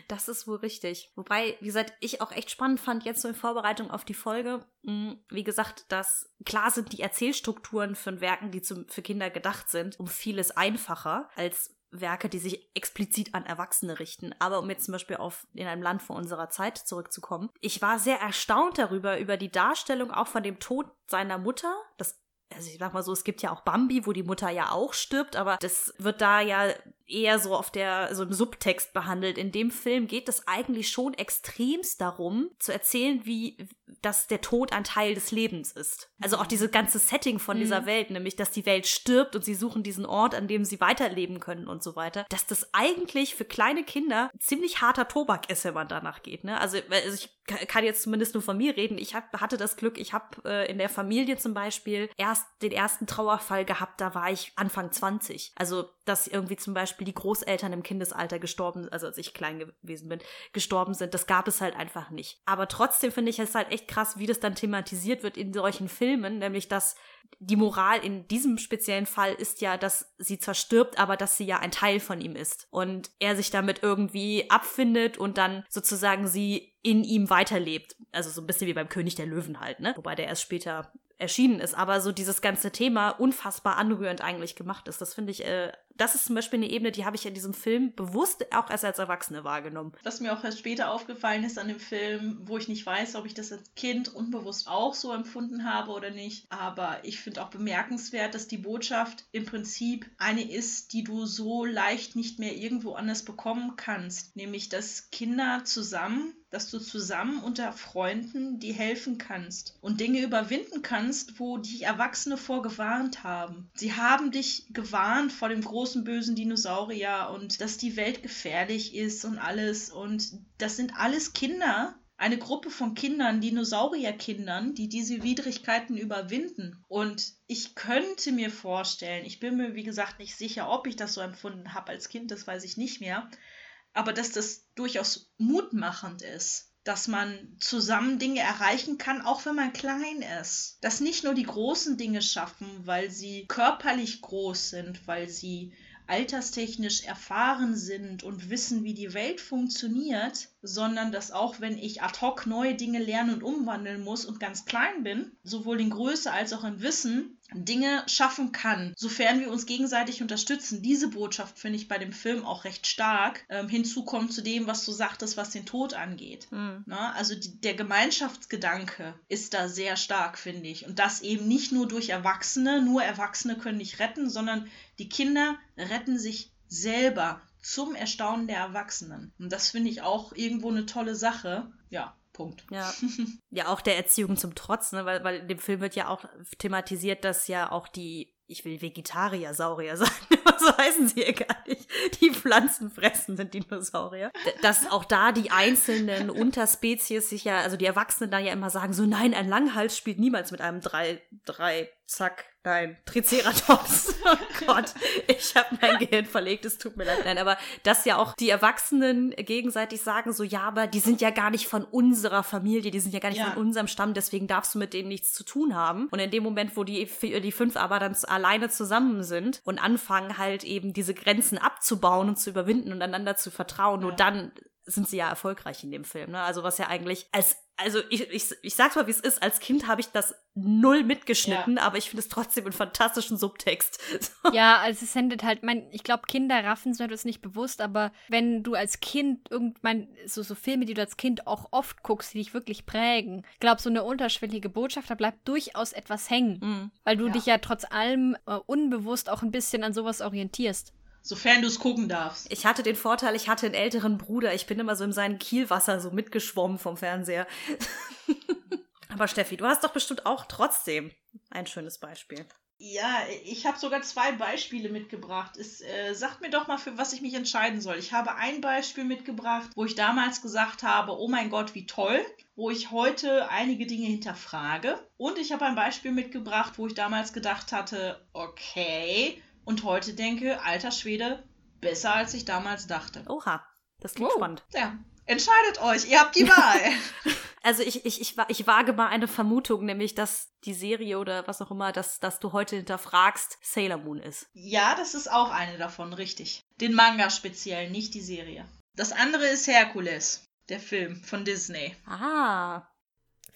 Das ist wohl richtig. Wobei, wie gesagt, ich auch echt spannend fand, jetzt so in Vorbereitung auf die Folge, mh, wie gesagt, dass klar sind die Erzählstrukturen von Werken, die zum, für Kinder gedacht sind, um vieles einfacher als Werke, die sich explizit an Erwachsene richten. Aber um jetzt zum Beispiel auf in einem Land vor unserer Zeit zurückzukommen, ich war sehr erstaunt darüber, über die Darstellung auch von dem Tod seiner Mutter. Das also ich sag mal so, es gibt ja auch Bambi, wo die Mutter ja auch stirbt, aber das wird da ja eher so auf der, so im Subtext behandelt. In dem Film geht es eigentlich schon extremst darum, zu erzählen, wie, dass der Tod ein Teil des Lebens ist. Also auch dieses ganze Setting von dieser Mhm. Welt, nämlich, dass die Welt stirbt und sie suchen diesen Ort, an dem sie weiterleben können und so weiter, dass das eigentlich für kleine Kinder ziemlich harter Tobak ist, wenn man danach geht, ne? Also, also ich ka- kann jetzt zumindest nur von mir reden. Ich hab, hatte das Glück, ich habe äh, in der Familie zum Beispiel erst den ersten Trauerfall gehabt, da war ich Anfang 20. Also, dass irgendwie zum Beispiel die Großeltern im Kindesalter gestorben, also als ich klein gewesen bin, gestorben sind, das gab es halt einfach nicht. Aber trotzdem finde ich es halt echt krass, wie das dann thematisiert wird in solchen Filmen, nämlich dass die Moral in diesem speziellen Fall ist ja, dass sie zwar stirbt, aber dass sie ja ein Teil von ihm ist. Und er sich damit irgendwie abfindet und dann sozusagen sie in ihm weiterlebt. Also so ein bisschen wie beim König der Löwen halt, ne? Wobei der erst später erschienen ist. Aber so dieses ganze Thema unfassbar anrührend eigentlich gemacht ist. Das finde ich, äh, das ist zum Beispiel eine Ebene, die habe ich in diesem Film bewusst auch erst als Erwachsene wahrgenommen. Was mir auch erst später aufgefallen ist an dem Film, wo ich nicht weiß, ob ich das als Kind unbewusst auch so empfunden habe oder nicht. Aber ich finde auch bemerkenswert, dass die Botschaft im Prinzip eine ist, die du so leicht nicht mehr irgendwo anders bekommen kannst. Nämlich, dass Kinder zusammen dass du zusammen unter Freunden die helfen kannst und Dinge überwinden kannst, wo die Erwachsene vorgewarnt haben. Sie haben dich gewarnt vor dem großen bösen Dinosaurier und dass die Welt gefährlich ist und alles. Und das sind alles Kinder, eine Gruppe von Kindern, Dinosaurierkindern, die diese Widrigkeiten überwinden. Und ich könnte mir vorstellen, ich bin mir wie gesagt nicht sicher, ob ich das so empfunden habe als Kind, das weiß ich nicht mehr, aber dass das durchaus mutmachend ist, dass man zusammen Dinge erreichen kann, auch wenn man klein ist. Dass nicht nur die großen Dinge schaffen, weil sie körperlich groß sind, weil sie alterstechnisch erfahren sind und wissen, wie die Welt funktioniert, sondern dass auch wenn ich ad hoc neue Dinge lernen und umwandeln muss und ganz klein bin, sowohl in Größe als auch in Wissen, Dinge schaffen kann, sofern wir uns gegenseitig unterstützen. Diese Botschaft finde ich bei dem Film auch recht stark. Ähm, hinzu kommt zu dem, was du sagtest, was den Tod angeht. Mhm. Na, also die, der Gemeinschaftsgedanke ist da sehr stark, finde ich. Und das eben nicht nur durch Erwachsene, nur Erwachsene können nicht retten, sondern die Kinder retten sich selber zum Erstaunen der Erwachsenen. Und das finde ich auch irgendwo eine tolle Sache. Ja, Punkt. Ja. [LAUGHS] ja, auch der Erziehung zum Trotz, ne? weil, weil in dem Film wird ja auch thematisiert, dass ja auch die, ich will Vegetarier-Saurier sagen, aber so heißen sie ja gar nicht, die pflanzenfressenden Dinosaurier, dass auch da die einzelnen Unterspezies sich ja, also die Erwachsenen da ja immer sagen, so nein, ein Langhals spielt niemals mit einem drei, drei, zack, nein, Triceratops. [LAUGHS] Oh Gott, ich habe mein Gehirn verlegt, es tut mir leid. Nein, aber dass ja auch die Erwachsenen gegenseitig sagen, so ja, aber die sind ja gar nicht von unserer Familie, die sind ja gar nicht Ja. von unserem Stamm, deswegen darfst du mit denen nichts zu tun haben. Und in dem Moment, wo die, die fünf aber dann alleine zusammen sind und anfangen halt eben diese Grenzen abzubauen und zu überwinden und einander zu vertrauen, nur Ja. dann sind sie ja erfolgreich in dem Film. Ne? Also was ja eigentlich als also ich, ich, ich sag's mal, wie es ist. Als Kind habe ich das null mitgeschnitten, aber ich finde es trotzdem einen fantastischen Subtext. So. [LAUGHS] Ja, also es sendet halt, mein, ich glaube, Kinder raffen so etwas nicht bewusst, aber wenn du als Kind irgendwann so, so Filme, die du als Kind auch oft guckst, die dich wirklich prägen, ich glaube, so eine unterschwellige Botschaft, da bleibt durchaus etwas hängen, Mhm. weil du Ja. dich ja trotz allem äh, unbewusst auch ein bisschen an sowas orientierst. Sofern du es gucken darfst. Ich hatte den Vorteil, ich hatte einen älteren Bruder. Ich bin immer so in seinem Kielwasser so mitgeschwommen vom Fernseher. [LAUGHS] aber Steffi, du hast doch bestimmt auch trotzdem ein schönes Beispiel. Ja, ich habe sogar zwei Beispiele mitgebracht. Es, äh, sagt mir doch mal, für was ich mich entscheiden soll. Ich habe ein Beispiel mitgebracht, wo ich damals gesagt habe, oh mein Gott, wie toll, wo ich heute einige Dinge hinterfrage. Und ich habe ein Beispiel mitgebracht, wo ich damals gedacht hatte, okay, und heute denke, alter Schwede, besser als ich damals dachte. Oha, das klingt Wow. spannend. Ja, entscheidet euch, ihr habt die [LAUGHS] Wahl. Also ich, ich, ich, ich wage mal eine Vermutung, nämlich, dass die Serie oder was auch immer, dass, dass du heute hinterfragst, Sailor Moon ist. Ja, das ist auch eine davon, richtig. Den Manga speziell, nicht die Serie. Das andere ist Herkules, der Film von Disney. Ah.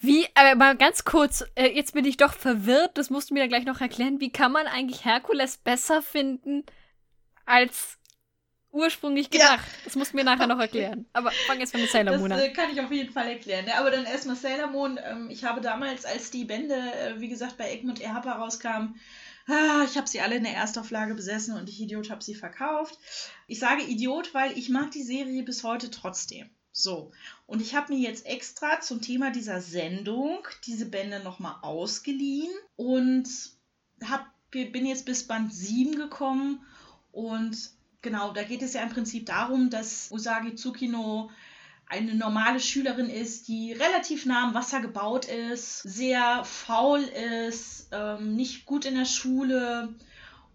Wie, aber mal ganz kurz, äh, jetzt bin ich doch verwirrt, das musst du mir dann gleich noch erklären. Wie kann man eigentlich Herkules besser finden als ursprünglich Ja. gedacht? Das musst du mir nachher noch erklären. Aber fang jetzt mal mit Sailor Das Moon an. äh, kann ich auf jeden Fall erklären. Ne? Aber dann erstmal Sailor Moon. Ähm, ich habe damals, als die Bände, äh, wie gesagt, bei Egmont Erhapa rauskamen, ah, ich habe sie alle in der Erstauflage besessen und ich Idiot habe sie verkauft. Ich sage Idiot, weil ich mag die Serie bis heute trotzdem. So, und ich habe mir jetzt extra zum Thema dieser Sendung diese Bände nochmal ausgeliehen und hab, bin jetzt bis Band 7 gekommen und genau, da geht es ja im Prinzip darum, dass Usagi Tsukino eine normale Schülerin ist, die relativ nah am Wasser gebaut ist, sehr faul ist, ähm, nicht gut in der Schule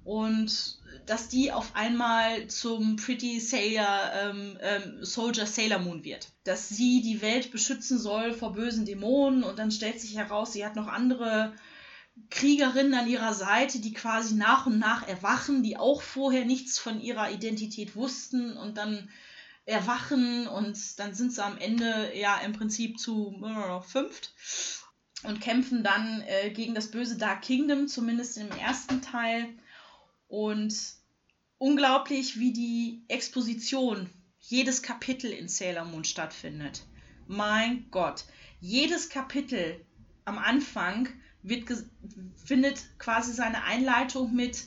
und dass die auf einmal zum Pretty Sailor, ähm, ähm, Soldier Sailor Moon wird. Dass sie die Welt beschützen soll vor bösen Dämonen und dann stellt sich heraus, sie hat noch andere Kriegerinnen an ihrer Seite, die quasi nach und nach erwachen, die auch vorher nichts von ihrer Identität wussten und dann erwachen und dann sind sie am Ende ja im Prinzip zu äh, fünft und kämpfen dann äh, gegen das böse Dark Kingdom, zumindest im ersten Teil. Und unglaublich, wie die Exposition jedes Kapitel in Sailor Moon stattfindet. Mein Gott, jedes Kapitel am Anfang wird findet quasi seine Einleitung mit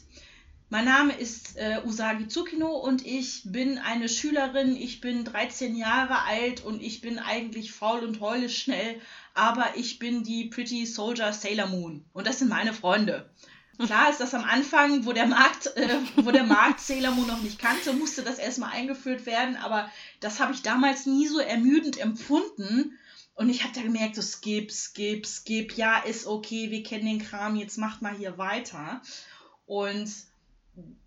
mein Name ist äh, Usagi Tsukino und ich bin eine Schülerin, ich bin 13 Jahre alt und ich bin eigentlich faul und heule schnell, aber ich bin die Pretty Soldier Sailor Moon und das sind meine Freunde. Klar ist das am Anfang, wo der Markt, äh, wo der Markt Sailor noch nicht kannte, musste das erstmal eingeführt werden, aber das habe ich damals nie so ermüdend empfunden. Und ich habe da gemerkt, so skip, skip, skip, ja, ist okay, wir kennen den Kram, jetzt macht mal hier weiter. Und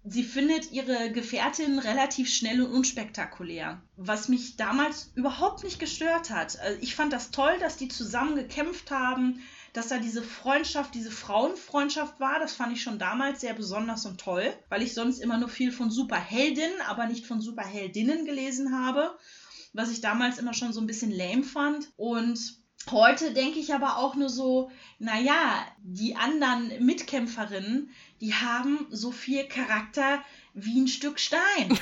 sie findet ihre Gefährtin relativ schnell und unspektakulär, was mich damals überhaupt nicht gestört hat. Also ich fand das toll, dass die zusammen gekämpft haben, dass da diese Freundschaft, diese Frauenfreundschaft war. Das fand ich schon damals sehr besonders und toll, weil ich sonst immer nur viel von Superheldinnen, aber nicht von Superheldinnen gelesen habe. was ich damals immer schon so ein bisschen lame fand. Und heute denke ich aber auch nur so, naja, die anderen Mitkämpferinnen, die haben so viel Charakter wie ein Stück Stein.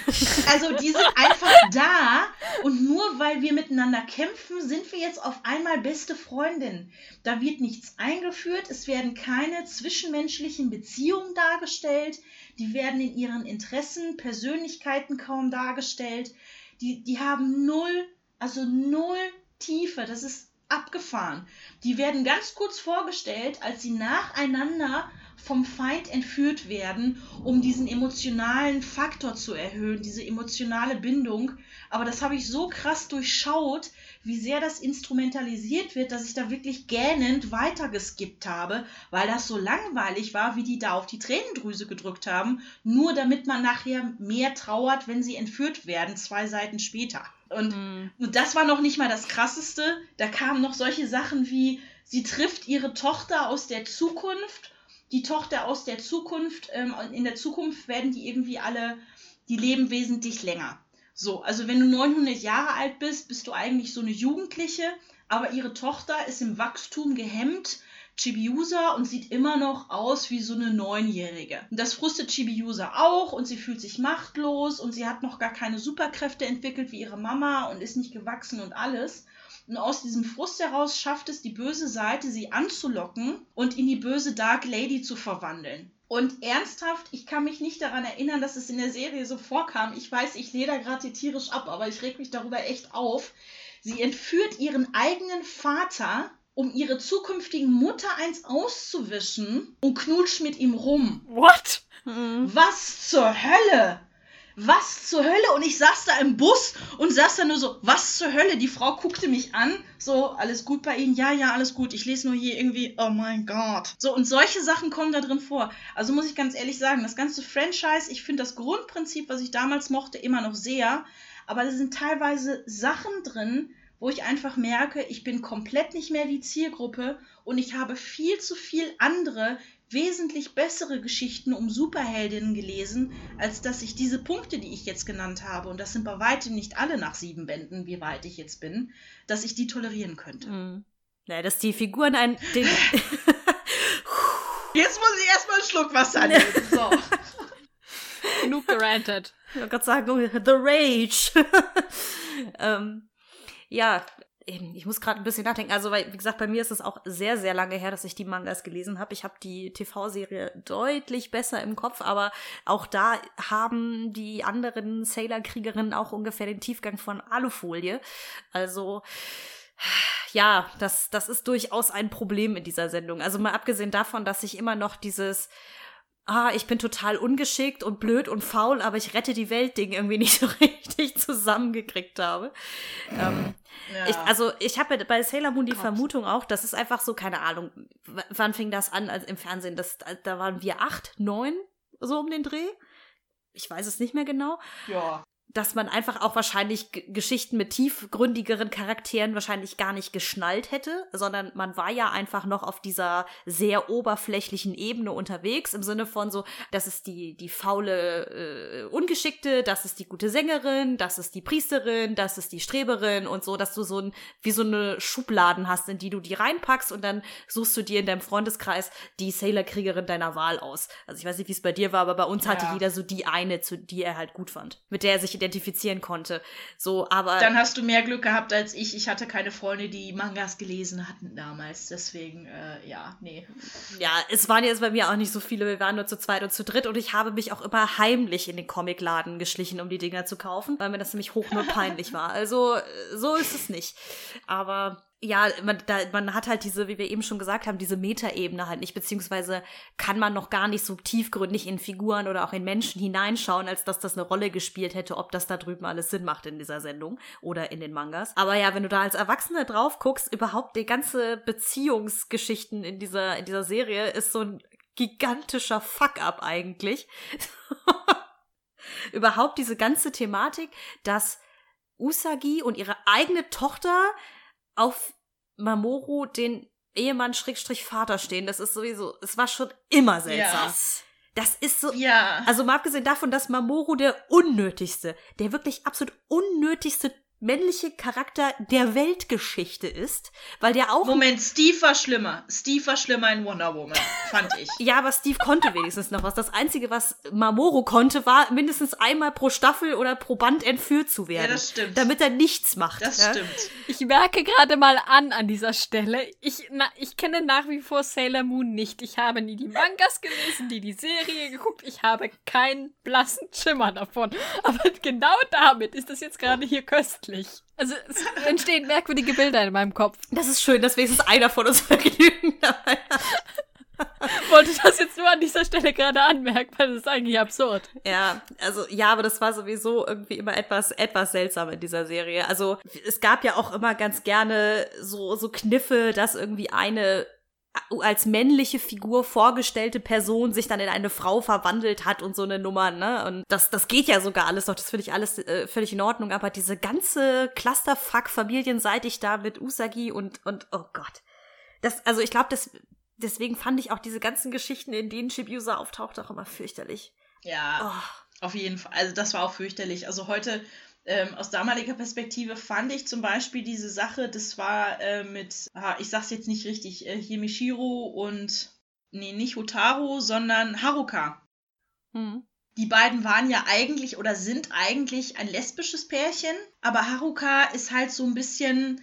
Also die sind einfach da und nur weil wir miteinander kämpfen, sind wir jetzt auf einmal beste Freundinnen. Da wird nichts eingeführt, es werden keine zwischenmenschlichen Beziehungen dargestellt, die werden in ihren Interessen, Persönlichkeiten kaum dargestellt. Die, die haben null, also null Tiefe, das ist abgefahren. Die werden ganz kurz vorgestellt, als sie nacheinander vom Feind entführt werden, um diesen emotionalen Faktor zu erhöhen, diese emotionale Bindung. Aber das habe ich so krass durchschaut, wie sehr das instrumentalisiert wird, dass ich da wirklich gähnend weitergeskippt habe, weil das so langweilig war, wie die da auf die Tränendrüse gedrückt haben, nur damit man nachher mehr trauert, wenn sie entführt werden, zwei Seiten später. Und, mhm. und das war noch nicht mal das Krasseste. Da kamen noch solche Sachen wie, sie trifft ihre Tochter aus der Zukunft die Tochter aus der Zukunft, ähm, in der Zukunft werden die irgendwie alle, die leben wesentlich länger. So, also wenn du 900 Jahre alt bist, bist du eigentlich so eine Jugendliche, aber ihre Tochter ist im Wachstum gehemmt, Chibiusa, und sieht immer noch aus wie so eine Neunjährige. Und das frustet Chibiusa auch und sie fühlt sich machtlos und sie hat noch gar keine Superkräfte entwickelt wie ihre Mama und ist nicht gewachsen und alles. Und aus diesem Frust heraus schafft es die böse Seite, sie anzulocken und in die böse Dark Lady zu verwandeln. Und ernsthaft, ich kann mich nicht daran erinnern, dass es in der Serie so vorkam. Ich weiß, ich leder gerade tierisch ab, aber ich reg mich darüber echt auf. Sie entführt ihren eigenen Vater, um ihre zukünftigen Mutter eins auszuwischen und knutscht mit ihm rum. What? Was zur Hölle? Was zur Hölle? Und ich saß da im Bus und saß da nur so, was zur Hölle? Die Frau guckte mich an, so, alles gut bei Ihnen? Ja, ja, alles gut. Ich lese nur hier irgendwie, oh mein Gott. So, und solche Sachen kommen da drin vor. Also muss ich ganz ehrlich sagen, das ganze Franchise, ich finde das Grundprinzip, was ich damals mochte, immer noch sehr. Aber da sind teilweise Sachen drin, wo ich einfach merke, ich bin komplett nicht mehr die Zielgruppe und ich habe viel zu viel andere, wesentlich bessere Geschichten um Superheldinnen gelesen, als dass ich diese Punkte, die ich jetzt genannt habe, und das sind bei weitem nicht alle nach sieben Bänden, wie weit ich jetzt bin, dass ich die tolerieren könnte. Mhm. Ja, dass die Figuren ein. Den [LAUGHS] jetzt muss ich erstmal einen Schluck Wasser nehmen. [LAUGHS] So. Genug gerantet. Ich wollte gerade sagen, The Rage. [LAUGHS] ähm, ja, ich muss gerade ein bisschen nachdenken. Also, weil, wie gesagt, bei mir ist es auch sehr, sehr lange her, dass ich die Mangas gelesen habe. Ich habe die TV-Serie deutlich besser im Kopf, aber auch da haben die anderen Sailor-Kriegerinnen auch ungefähr den Tiefgang von Alufolie. Also, ja, das, das ist durchaus ein Problem in dieser Sendung. Also mal abgesehen davon, dass ich immer noch dieses ah, ich bin total ungeschickt und blöd und faul, aber ich rette die Welt Ding irgendwie [LAUGHS] nicht so richtig zusammengekriegt habe. Ähm, ja. ich, also ich habe bei Sailor Moon die Gott. Vermutung auch, das ist einfach so, keine Ahnung, wann fing das an als im Fernsehen? Das, da waren wir acht, neun, so um den Dreh. Ich weiß es nicht mehr genau. Ja dass man einfach auch wahrscheinlich G Geschichten mit tiefgründigeren Charakteren wahrscheinlich gar nicht geschnallt hätte, sondern man war ja einfach noch auf dieser sehr oberflächlichen Ebene unterwegs, im Sinne von so, das ist die, die faule äh, Ungeschickte, das ist die gute Sängerin, das ist die Priesterin, das ist die Streberin und so, dass du so ein, wie so eine Schubladen hast, in die du die reinpackst und dann suchst du dir in deinem Freundeskreis die Sailor-Kriegerin deiner Wahl aus. Also ich weiß nicht, wie es bei dir war, aber bei uns ja. hatte jeder so die eine, zu die er halt gut fand, mit der er sich identifizieren konnte. So, aber. Dann hast du mehr Glück gehabt als ich. Ich hatte keine Freunde, die Mangas gelesen hatten damals. Deswegen, äh, ja, nee. Ja, es waren jetzt bei mir auch nicht so viele. Wir waren nur zu zweit und zu dritt und ich habe mich auch immer heimlich in den Comicladen geschlichen, um die Dinger zu kaufen, weil mir das nämlich hoch nur peinlich war. Also, so ist es nicht. Aber ja, man, da, man hat halt diese, wie wir eben schon gesagt haben, diese Metaebene halt nicht, beziehungsweise kann man noch gar nicht so tiefgründig in Figuren oder auch in Menschen hineinschauen, als dass das eine Rolle gespielt hätte, ob das da drüben alles Sinn macht in dieser Sendung oder in den Mangas. Aber ja, wenn du da als Erwachsene drauf guckst, überhaupt die ganze Beziehungsgeschichten in dieser, in dieser Serie ist so ein gigantischer Fuck-up eigentlich. [LAUGHS] überhaupt diese ganze Thematik, dass Usagi und ihre eigene Tochter auf Mamoru den Ehemann Schrägstrich Vater stehen. Das ist sowieso, es war schon immer seltsam. Yes. Das ist so, ja. also mal abgesehen davon, dass Mamoru der unnötigste, der wirklich absolut unnötigste männliche Charakter der Weltgeschichte ist, weil der auch. Moment, Steve war schlimmer. Steve war schlimmer in Wonder Woman, fand ich. [LAUGHS] Ja, aber Steve konnte wenigstens noch was. Das Einzige, was Mamoru konnte, war mindestens einmal pro Staffel oder pro Band entführt zu werden. Ja, das stimmt. Damit er nichts macht. Das ja? stimmt. Ich merke gerade mal an an dieser Stelle, ich, na, ich kenne nach wie vor Sailor Moon nicht. Ich habe nie die Mangas gelesen, nie die Serie geguckt. Ich habe keinen blassen Schimmer davon. Aber genau damit ist das jetzt gerade hier köstlich. Also es entstehen merkwürdige Bilder in meinem Kopf. Das ist schön, dass wenigstens einer von uns [LAUGHS] Vergnügen dabei hat. Wollte das jetzt nur an dieser Stelle gerade anmerken, weil das ist eigentlich absurd. Ja, also ja, aber das war sowieso irgendwie immer etwas etwas seltsam in dieser Serie. Also es gab ja auch immer ganz gerne so so Kniffe, dass irgendwie eine als männliche Figur vorgestellte Person sich dann in eine Frau verwandelt hat und so eine Nummer, ne? Und das, das geht ja sogar alles noch, das finde ich alles äh, völlig in Ordnung, aber diese ganze Clusterfuck familienseitig da mit Usagi und, und, oh Gott. Das, also ich glaube, das, deswegen fand ich auch diese ganzen Geschichten, in denen Chibiusa auftaucht, auch immer fürchterlich. Ja, Oh. auf jeden Fall. Also das war auch fürchterlich. Also heute ähm, aus damaliger Perspektive fand ich zum Beispiel diese Sache, das war äh, mit, ah, ich sag's jetzt nicht richtig, äh, hier Mishiro und, nee, nicht Hotaru, sondern Haruka. Hm. Die beiden waren ja eigentlich oder sind eigentlich ein lesbisches Pärchen, aber Haruka ist halt so ein bisschen,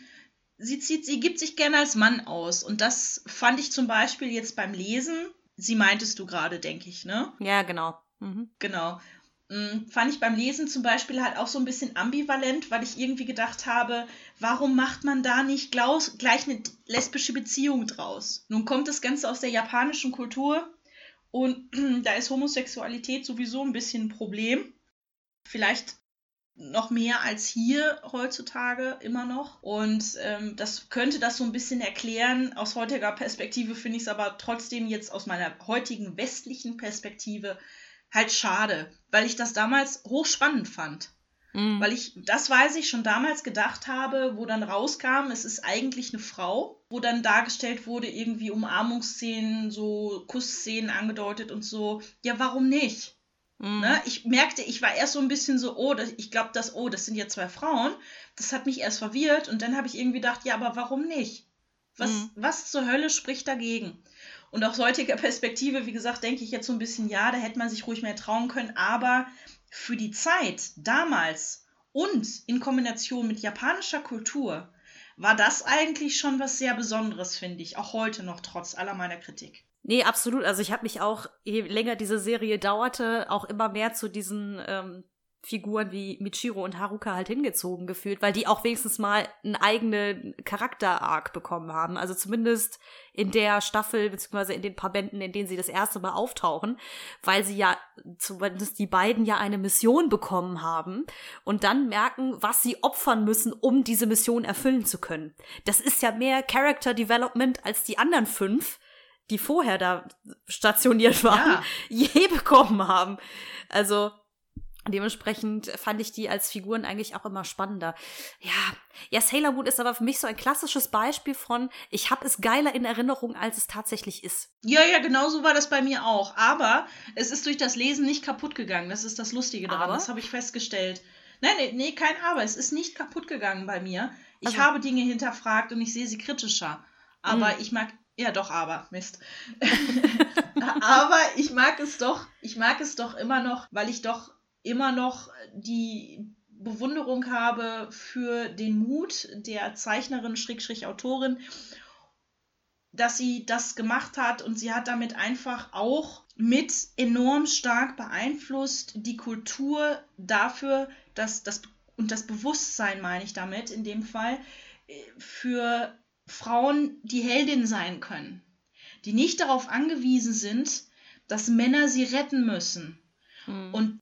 sie zieht, sie gibt sich gerne als Mann aus. Und das fand ich zum Beispiel jetzt beim Lesen, sie meintest du gerade, denke ich, ne? Ja, genau. Mhm. Genau. Mm, Fand ich beim Lesen zum Beispiel halt auch so ein bisschen ambivalent, weil ich irgendwie gedacht habe, warum macht man da nicht gleich eine lesbische Beziehung draus? Nun kommt das Ganze aus der japanischen Kultur und [CLEARS THROAT] da ist Homosexualität sowieso ein bisschen ein Problem. Vielleicht noch mehr als hier heutzutage immer noch. Und ähm, das könnte das so ein bisschen erklären. Aus heutiger Perspektive finde ich es aber trotzdem jetzt aus meiner heutigen westlichen Perspektive halt schade, weil ich das damals hochspannend fand. Mhm. Weil ich, das weiß ich, schon damals gedacht habe, wo dann rauskam, es ist eigentlich eine Frau, wo dann dargestellt wurde, irgendwie Umarmungsszenen, so Kussszenen angedeutet und so. Ja, warum nicht? Mhm. Ne? Ich merkte, ich war erst so ein bisschen so, oh, das, ich glaube, das, oh, das sind ja zwei Frauen. Das hat mich erst verwirrt und dann habe ich irgendwie gedacht, ja, aber warum nicht? Was, Mhm. was zur Hölle spricht dagegen? Und aus heutiger Perspektive, wie gesagt, denke ich jetzt so ein bisschen, ja, da hätte man sich ruhig mehr trauen können, aber für die Zeit damals und in Kombination mit japanischer Kultur war das eigentlich schon was sehr Besonderes, finde ich, auch heute noch trotz aller meiner Kritik. Nee, absolut. Also ich habe mich auch, je länger diese Serie dauerte, auch immer mehr zu diesen ähm, Figuren wie Michiro und Haruka halt hingezogen gefühlt, weil die auch wenigstens mal einen eigenen Charakter-Arc bekommen haben. Also zumindest in der Staffel, beziehungsweise in den paar Bänden, in denen sie das erste Mal auftauchen, weil sie ja, zumindest die beiden ja eine Mission bekommen haben und dann merken, was sie opfern müssen, um diese Mission erfüllen zu können. Das ist ja mehr Character Development als die anderen fünf, die vorher da stationiert waren, Ja. [LAUGHS] je bekommen haben. Also dementsprechend fand ich die als Figuren eigentlich auch immer spannender. Ja, ja, Sailor Moon ist aber für mich so ein klassisches Beispiel von, ich habe es geiler in Erinnerung, als es tatsächlich ist. Ja, ja, genau so war das bei mir auch. Aber es ist durch das Lesen nicht kaputt gegangen. Das ist das Lustige daran. Aber? Das habe ich festgestellt. Nein, nee, nee, kein Aber. Es ist nicht kaputt gegangen bei mir. Ich Also- habe Dinge hinterfragt und ich sehe sie kritischer. Aber Mhm. ich mag. Ja, doch, aber. Mist. [LAUGHS] aber ich mag es doch. Ich mag es doch immer noch, weil ich doch immer noch die Bewunderung habe für den Mut der Zeichnerin, Schrägstrich Autorin, dass sie das gemacht hat und sie hat damit einfach auch mit enorm stark beeinflusst die Kultur dafür, dass das und das Bewusstsein meine ich damit in dem Fall äh, für Frauen, die Heldin sein können, die nicht darauf angewiesen sind, dass Männer sie retten müssen. Und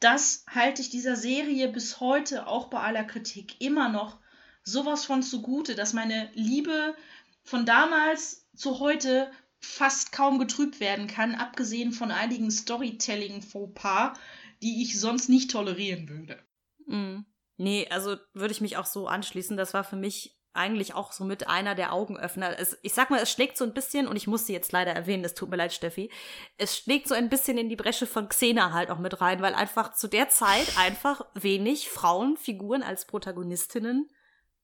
das halte ich dieser Serie bis heute, auch bei aller Kritik, immer noch sowas von zugute, dass meine Liebe von damals zu heute fast kaum getrübt werden kann, abgesehen von einigen Storytelling-Fauxpas, die ich sonst nicht tolerieren würde. Mhm. Nee, also würde ich mich auch so anschließen. Das war für mich eigentlich auch so mit einer der Augenöffner. Es, ich sag mal, es schlägt so ein bisschen, und ich muss sie jetzt leider erwähnen, es tut mir leid, Steffi, es schlägt so ein bisschen in die Bresche von Xena halt auch mit rein, weil einfach zu der Zeit einfach wenig Frauenfiguren als Protagonistinnen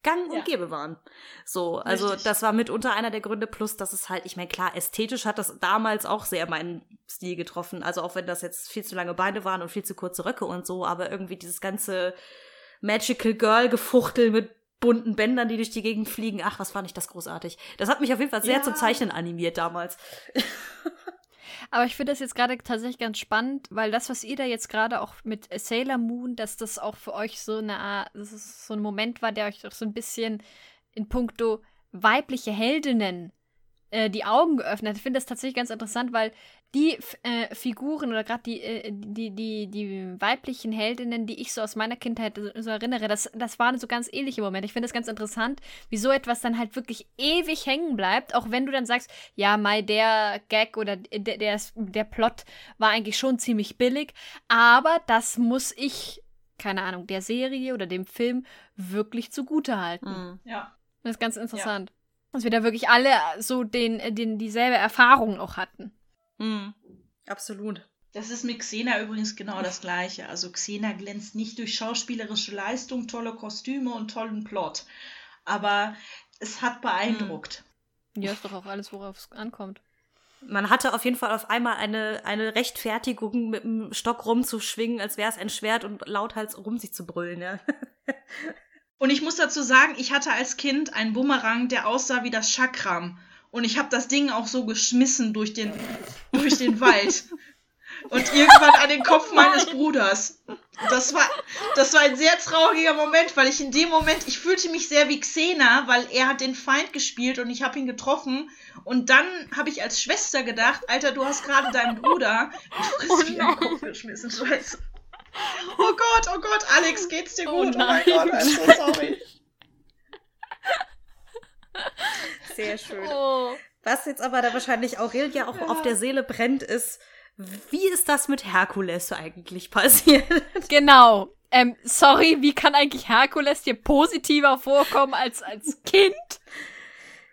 gang und Ja. gäbe waren. So, also Richtig. das war mitunter einer der Gründe, plus dass es halt, ich meine, klar, ästhetisch hat das damals auch sehr meinen Stil getroffen. Also auch wenn das jetzt viel zu lange Beine waren und viel zu kurze Röcke und so, aber irgendwie dieses ganze Magical Girl Gefuchtel mit bunten Bändern, die durch die Gegend fliegen. Ach, was fand ich das großartig. Das hat mich auf jeden Fall sehr Ja. zum Zeichnen animiert damals. [LAUGHS] Aber ich finde das jetzt gerade tatsächlich ganz spannend, weil das, was ihr da jetzt gerade auch mit Sailor Moon, dass das auch für euch so eine Art, das ist so ein Moment war, der euch doch so ein bisschen in puncto weibliche Heldinnen äh, die Augen geöffnet hat. Ich finde das tatsächlich ganz interessant, weil die äh, Figuren oder gerade die, äh, die, die, die weiblichen Heldinnen, die ich so aus meiner Kindheit so so erinnere, das, das waren so ganz ähnliche Momente. Ich finde das ganz interessant, wie so etwas dann halt wirklich ewig hängen bleibt, auch wenn du dann sagst, ja, Mai, der Gag oder der, der, der Plot war eigentlich schon ziemlich billig, aber das muss ich, keine Ahnung, der Serie oder dem Film wirklich zugute halten. Mhm. Ja. Das ist ganz interessant. Dass wir da wirklich alle so den, den, dieselbe Erfahrung auch hatten. Mhm. Absolut. Das ist mit Xena übrigens genau das Gleiche. Also Xena glänzt nicht durch schauspielerische Leistung, tolle Kostüme und tollen Plot. Aber es hat beeindruckt. Ja, ist doch auch alles, worauf es ankommt. Man hatte auf jeden Fall auf einmal eine, eine Rechtfertigung, mit dem Stock rumzuschwingen, als wäre es ein Schwert und lauthals rum sich zu brüllen, ja. [LAUGHS] Und ich muss dazu sagen, ich hatte als Kind einen Bumerang, der aussah wie das Chakram. Und ich habe das Ding auch so geschmissen durch den, durch den Wald. Und irgendwann an den Kopf meines Bruders. Das war, das war ein sehr trauriger Moment, weil ich in dem Moment, ich fühlte mich sehr wie Xena, weil er hat den Feind gespielt und ich habe ihn getroffen. Und dann habe ich als Schwester gedacht, Alter, du hast gerade deinen Bruder in Frist wie den Kopf geschmissen. Scheiße. Oh Gott, oh Gott, Alex, geht's dir Oh gut? Oh, mein nein. Gott, I'm so sorry. Sehr schön. Oh. Was jetzt aber da wahrscheinlich Aurelia auch auf der Seele brennt, ist, wie ist das mit Herkules eigentlich passiert? Genau. Ähm, sorry, wie kann eigentlich Herkules dir positiver vorkommen als als Kind?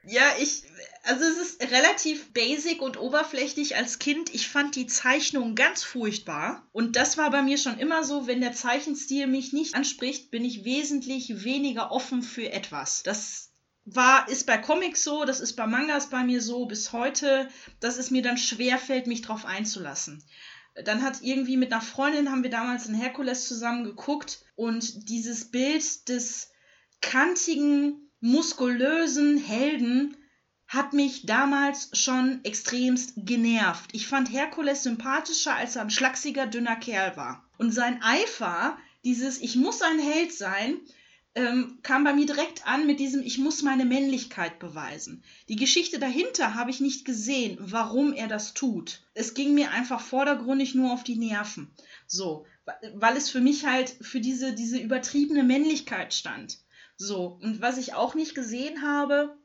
Ja, ich, also es ist relativ basic und oberflächlich als Kind. Ich fand die Zeichnung ganz furchtbar. Und das war bei mir schon immer so, wenn der Zeichenstil mich nicht anspricht, bin ich wesentlich weniger offen für etwas. Das war, ist bei Comics so, das ist bei Mangas bei mir so bis heute, dass es mir dann schwer fällt, mich drauf einzulassen. Dann hat irgendwie mit einer Freundin haben wir damals in Herkules zusammen geguckt und dieses Bild des kantigen, muskulösen Helden hat mich damals schon extremst genervt. Ich fand Herkules sympathischer, als er ein schlachsiger, dünner Kerl war. Und sein Eifer, dieses Ich muss ein Held sein, ähm, kam bei mir direkt an mit diesem Ich muss meine Männlichkeit beweisen. Die Geschichte dahinter habe ich nicht gesehen, warum er das tut. Es ging mir einfach vordergründig nur auf die Nerven. So, weil es für mich halt für diese, diese übertriebene Männlichkeit stand. So, und was ich auch nicht gesehen habe,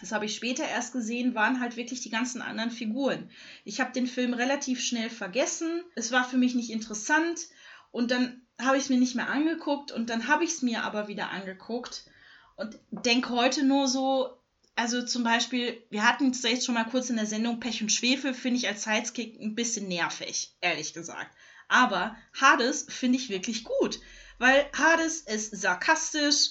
das habe ich später erst gesehen, waren halt wirklich die ganzen anderen Figuren. Ich habe den Film relativ schnell vergessen. Es war für mich nicht interessant. Und dann habe ich es mir nicht mehr angeguckt. Und dann habe ich es mir aber wieder angeguckt. Und denke heute nur so, also zum Beispiel, wir hatten es jetzt schon mal kurz in der Sendung Pech und Schwefel, finde ich als Sidekick ein bisschen nervig, ehrlich gesagt. Aber Hades finde ich wirklich gut. Weil Hades ist sarkastisch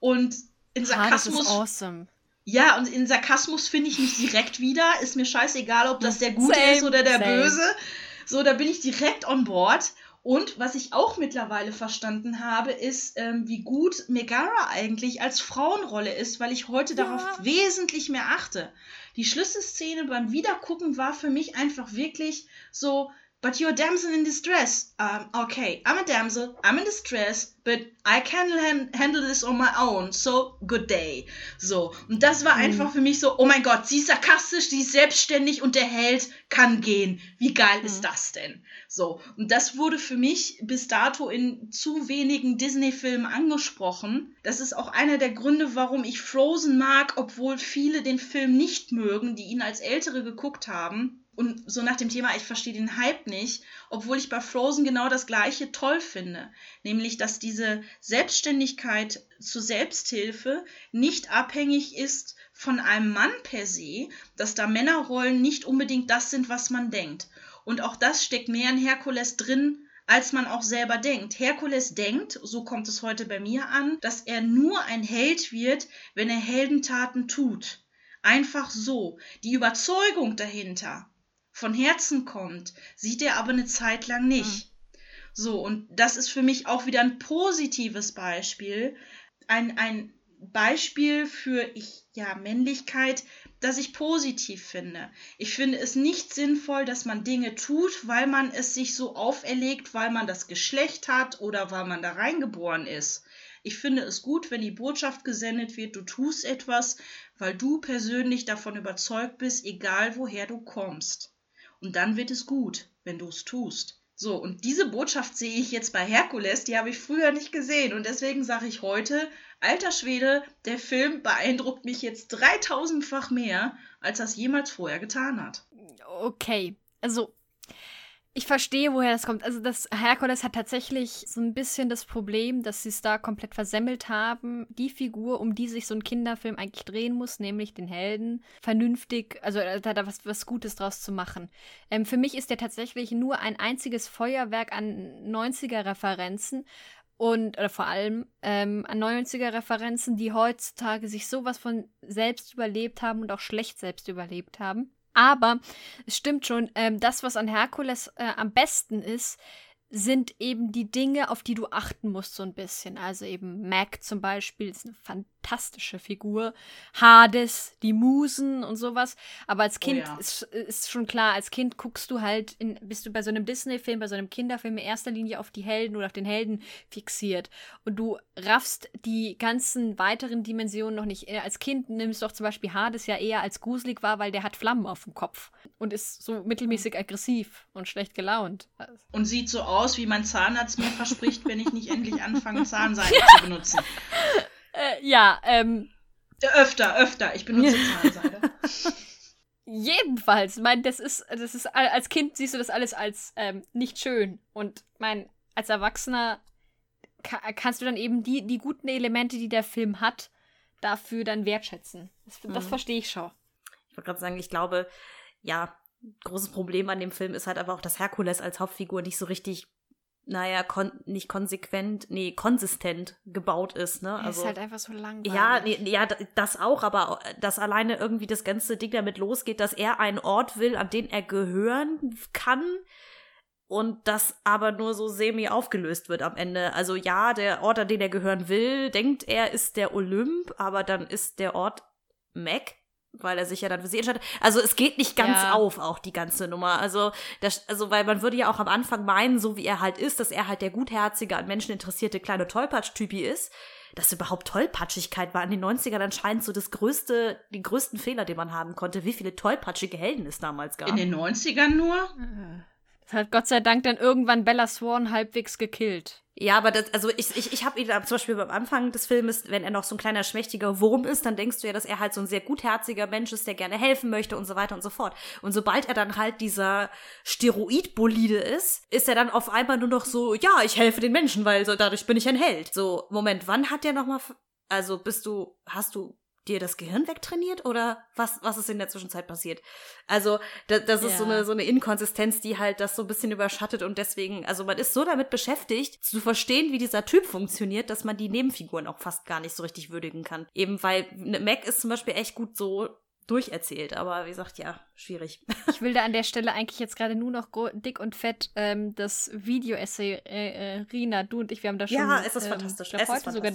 und in Sarkasmus. ist awesome. Ja, und in Sarkasmus finde ich mich direkt wieder. Ist mir scheißegal, ob das der Gute Same, ist oder der same. Böse. So, da bin ich direkt on board. Und was ich auch mittlerweile verstanden habe, ist, ähm, wie gut Megara eigentlich als Frauenrolle ist, weil ich heute darauf wesentlich mehr achte. Die Schlüsselszene beim Wiedergucken war für mich einfach wirklich so, but you're a damsel in distress. Um, okay, I'm a damsel, I'm in distress, but I can han handle this on my own, so good day. So, und das war einfach für mich so, oh mein Gott, sie ist sarkastisch, sie ist selbstständig und der Held kann gehen. Wie geil ist das denn? So, und das wurde für mich bis dato in zu wenigen Disney-Filmen angesprochen. Das ist auch einer der Gründe, warum ich Frozen mag, obwohl viele den Film nicht mögen, die ihn als Ältere geguckt haben. Und so nach dem Thema, ich verstehe den Hype nicht, obwohl ich bei Frozen genau das gleiche toll finde. Nämlich, dass diese Selbstständigkeit zur Selbsthilfe nicht abhängig ist von einem Mann per se, dass da Männerrollen nicht unbedingt das sind, was man denkt. Und auch das steckt mehr in Herkules drin, als man auch selber denkt. Herkules denkt, so kommt es heute bei mir an, dass er nur ein Held wird, wenn er Heldentaten tut. Einfach so. Die Überzeugung dahinter von Herzen kommt, sieht er aber eine Zeit lang nicht. Mhm. So, und das ist für mich auch wieder ein positives Beispiel. Ein, ein Beispiel für ich, ja, Männlichkeit, das ich positiv finde. Ich finde es nicht sinnvoll, dass man Dinge tut, weil man es sich so auferlegt, weil man das Geschlecht hat oder weil man da reingeboren ist. Ich finde es gut, wenn die Botschaft gesendet wird, du tust etwas, weil du persönlich davon überzeugt bist, egal woher du kommst. Und dann wird es gut, wenn du es tust. So, und diese Botschaft sehe ich jetzt bei Herkules, die habe ich früher nicht gesehen. Und deswegen sage ich heute, alter Schwede, der Film beeindruckt mich jetzt dreitausendfach mehr, als das jemals vorher getan hat. Okay, also ich verstehe, woher das kommt. Also das Herkules hat tatsächlich so ein bisschen das Problem, dass sie es da komplett versemmelt haben. Die Figur, um die sich so ein Kinderfilm eigentlich drehen muss, nämlich den Helden, vernünftig, also da, da was, was Gutes draus zu machen. Ähm, für mich ist der tatsächlich nur ein einziges Feuerwerk an 90er-Referenzen und oder vor allem ähm, an 90er-Referenzen, die heutzutage sich sowas von selbst überlebt haben und auch schlecht selbst überlebt haben. Aber es stimmt schon, ähm, das, was an Herkules äh, am besten ist, sind eben die Dinge, auf die du achten musst, so ein bisschen. Also eben Mac zum Beispiel ist eine fantastische Figur. Hades, die Musen und sowas. Aber als oh Kind oh ja. ist, ist schon klar, als Kind guckst du halt, in, bist du bei so einem Disney-Film, bei so einem Kinderfilm in erster Linie auf die Helden oder auf den Helden fixiert. Und du raffst die ganzen weiteren Dimensionen noch nicht. Äh, als Kind nimmst du auch zum Beispiel Hades ja eher als gruselig wahr, weil der hat Flammen auf dem Kopf und ist so mittelmäßig aggressiv und schlecht gelaunt. Und sieht so aus, wie mein Zahnarzt mir verspricht, wenn ich nicht endlich anfange, [LAUGHS] Zahnseide zu benutzen. [LAUGHS] Äh, ja, ähm. Öfter, öfter. Ich benutze [LAUGHS] Zahnseide. Jedenfalls, mein, das ist, das ist, als Kind siehst du das alles als ähm, nicht schön. Und mein, als Erwachsener ka kannst du dann eben die, die guten Elemente, die der Film hat, dafür dann wertschätzen. Das, das mhm. verstehe ich schon. Ich wollte gerade sagen, ich glaube, ja, großes Problem an dem Film ist halt aber auch, dass Herkules als Hauptfigur nicht so richtig naja, kon nicht konsequent, nee, konsistent gebaut ist, ne? Also, ist halt einfach so langweilig. Ja, nee, ja, das auch, aber dass alleine irgendwie das ganze Ding damit losgeht, dass er einen Ort will, an den er gehören kann und das aber nur so semi aufgelöst wird am Ende. Also ja, der Ort, an den er gehören will, denkt er ist der Olymp, aber dann ist der Ort Mac weil er sich ja dann für sie entscheidet. Also es geht nicht ganz ja. auf, auch die ganze Nummer. Also, das, also, weil man würde ja auch am Anfang meinen, so wie er halt ist, dass er halt der gutherzige, an Menschen interessierte kleine Tollpatsch-Typi ist. Dass überhaupt Tollpatschigkeit war in den 90ern anscheinend so das größte, den größten Fehler, den man haben konnte, wie viele tollpatschige Helden es damals gab. In den 90ern nur? Das hat Gott sei Dank dann irgendwann Bella Swan halbwegs gekillt. Ja, aber das, also ich, ich, ich habe ihn zum Beispiel beim Anfang des Filmes, wenn er noch so ein kleiner schmächtiger Wurm ist, dann denkst du ja, dass er halt so ein sehr gutherziger Mensch ist, der gerne helfen möchte und so weiter und so fort. Und sobald er dann halt dieser Steroidbolide ist, ist er dann auf einmal nur noch so, ja, ich helfe den Menschen, weil so dadurch bin ich ein Held. So, Moment, wann hat der noch mal, also bist du, hast du dir das Gehirn wegtrainiert oder was, was ist in der Zwischenzeit passiert? Also, da, das ist ja. so, eine, so eine Inkonsistenz, die halt das so ein bisschen überschattet und deswegen, also man ist so damit beschäftigt, zu verstehen, wie dieser Typ funktioniert, dass man die Nebenfiguren auch fast gar nicht so richtig würdigen kann. Eben weil Mac ist zum Beispiel echt gut so durcherzählt. Aber wie gesagt, ja, schwierig. [LAUGHS] Ich will da an der Stelle eigentlich jetzt gerade nur noch dick und fett ähm, das Video-Essay, äh, äh, Rina, du und ich, wir haben da schon. Ja, es ist ähm, fantastisch. Ich heute sogar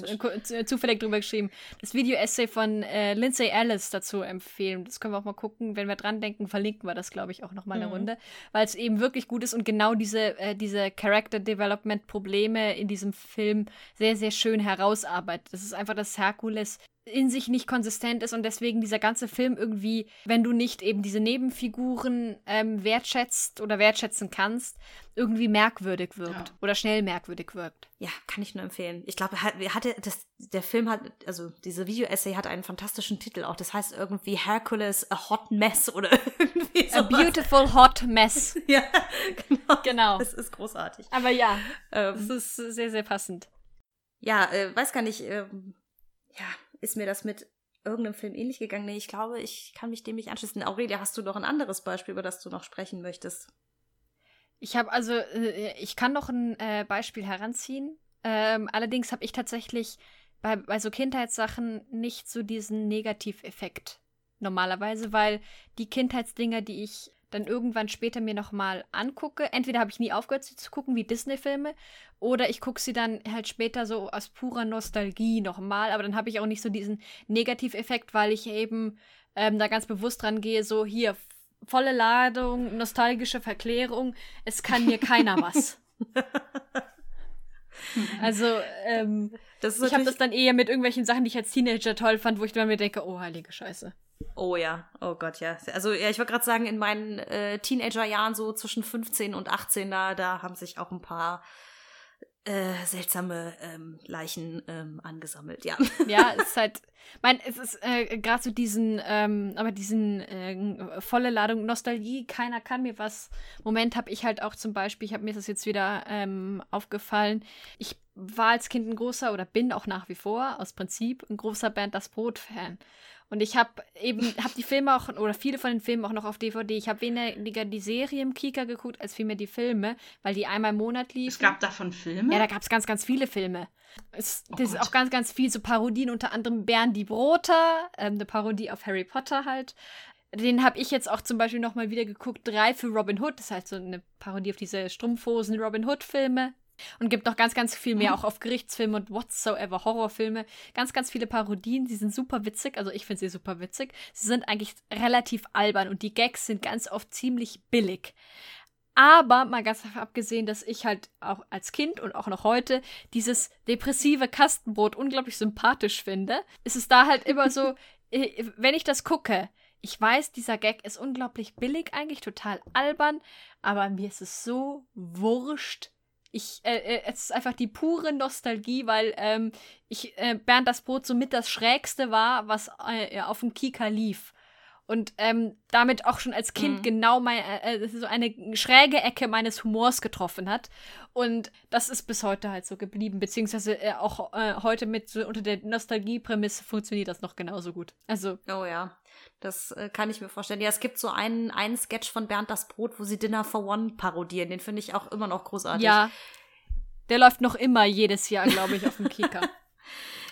zufällig drüber geschrieben. Das Video-Essay von äh, Lindsay Ellis dazu empfehlen. Das können wir auch mal gucken. Wenn wir dran denken, verlinken wir das, glaube ich, auch nochmal eine mhm. Runde. Weil es eben wirklich gut ist und genau diese, äh, diese Character-Development-Probleme in diesem Film sehr, sehr schön herausarbeitet. Das ist einfach, dass Herkules in sich nicht konsistent ist und deswegen dieser ganze Film irgendwie, wenn du nicht eben diese Nebenfiguren ähm, wertschätzt oder wertschätzen kannst, irgendwie merkwürdig wirkt Ja. oder schnell merkwürdig wirkt. Ja, kann ich nur empfehlen. Ich glaube, hat- hatte das, der Film hat, also diese Video-Essay hat einen fantastischen Titel auch. Das heißt irgendwie Hercules, a hot mess oder [LAUGHS] irgendwie A so. beautiful hot mess. [LAUGHS] Ja, genau. Genau. Das ist großartig. Aber ja, das Ähm, ist sehr, sehr passend. ja, äh, weiß gar nicht, ähm, ja, ist mir das mit irgendeinem Film ähnlich gegangen? Nee, ich glaube, ich kann mich dem nicht anschließen. Aurelia, hast du noch ein anderes Beispiel, über das du noch sprechen möchtest? Ich habe also, äh, ich kann noch ein äh, Beispiel heranziehen. Ähm, allerdings habe ich tatsächlich bei, bei so Kindheitssachen nicht so diesen Negativeffekt normalerweise, weil die Kindheitsdinger, die ich dann irgendwann später mir nochmal angucke, entweder habe ich nie aufgehört, sie zu gucken, wie Disney-Filme, oder ich gucke sie dann halt später so aus purer Nostalgie nochmal, aber dann habe ich auch nicht so diesen Negativeffekt, weil ich eben ähm, da ganz bewusst dran gehe, so hier, volle Ladung, nostalgische Verklärung, es kann mir keiner was. [LAUGHS] Also, ähm, ich habe das dann eher mit irgendwelchen Sachen, die ich als Teenager toll fand, wo ich dann mir denke, oh, heilige Scheiße. Oh ja, oh Gott, ja. Also ja, ich wollte gerade sagen, in meinen äh, Teenagerjahren so zwischen 15 und 18, da, da haben sich auch ein paar äh, seltsame ähm, Leichen ähm, angesammelt, ja. Ja, [LAUGHS] es ist halt, mein, es ist äh, gerade so diesen, ähm, aber diesen äh, volle Ladung Nostalgie, keiner kann mir was. Moment habe ich halt auch zum Beispiel, ich habe mir das jetzt wieder ähm, aufgefallen. Ich war als Kind ein großer oder bin auch nach wie vor aus Prinzip ein großer Bernd das Brot Fan. Und ich habe eben, habe die Filme auch, oder viele von den Filmen auch noch auf DVD. Ich habe weniger die Serie im Kika geguckt, als vielmehr die Filme, weil die einmal im Monat liefen. Es gab davon Filme. Ja, da gab es ganz, ganz viele Filme. Es, Oh das ist auch ganz, ganz viel so Parodien, unter anderem Bern die Broter, ähm, eine Parodie auf Harry Potter halt. Den habe ich jetzt auch zum Beispiel nochmal wieder geguckt. Drei für Robin Hood, das ist halt so eine Parodie auf diese Strumpfhosen Robin Hood-Filme. Und gibt noch ganz, ganz viel mehr, auch auf Gerichtsfilme und whatsoever Horrorfilme. Ganz, ganz viele Parodien, die sind super witzig. Also ich finde sie super witzig. Sie sind eigentlich relativ albern und die Gags sind ganz oft ziemlich billig. Aber mal ganz abgesehen, dass ich halt auch als Kind und auch noch heute dieses depressive Kastenbrot unglaublich sympathisch finde, ist es da halt immer so, [LAUGHS] wenn ich das gucke, ich weiß, dieser Gag ist unglaublich billig, eigentlich total albern, aber mir ist es so wurscht. Ich, äh, äh, es ist einfach die pure Nostalgie, weil ähm, ich äh, Bernd das Brot somit das Schrägste war, was äh, auf dem Kika lief. Und ähm, damit auch schon als Kind Mhm. genau mein, äh, äh, so eine schräge Ecke meines Humors getroffen hat. Und das ist bis heute halt so geblieben. Beziehungsweise äh, auch äh, heute mit so unter der Nostalgie-Prämisse funktioniert das noch genauso gut. Also, Oh ja, das äh, kann ich mir vorstellen. Ja, es gibt so einen, einen Sketch von Bernd das Brot, wo sie Dinner for One parodieren. Den finde ich auch immer noch großartig. ja. Der läuft noch immer jedes Jahr, glaube ich, auf dem Kika. [LAUGHS]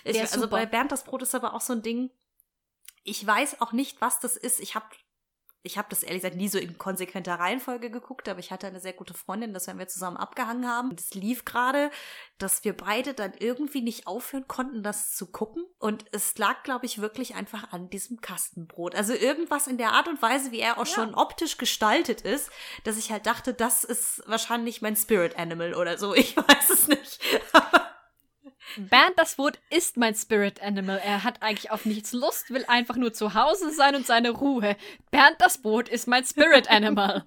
Ich, also super. bei Bernd das Brot ist aber auch so ein Ding. Ich weiß auch nicht, was das ist. Ich habe ich hab das ehrlich gesagt nie so in konsequenter Reihenfolge geguckt, aber ich hatte eine sehr gute Freundin, das wenn wir zusammen abgehangen haben. Und es lief gerade, dass wir beide dann irgendwie nicht aufhören konnten, das zu gucken. Und es lag, glaube ich, wirklich einfach an diesem Kastenbrot. Also irgendwas in der Art und Weise, wie er auch schon optisch gestaltet ist, dass ich halt dachte, das ist wahrscheinlich mein Spirit Animal oder so. Ich [LAUGHS] weiß es nicht. Bernd das Brot ist mein Spirit Animal. Er hat eigentlich auf nichts Lust, will einfach nur zu Hause sein und seine Ruhe. Bernd das Brot ist mein Spirit Animal.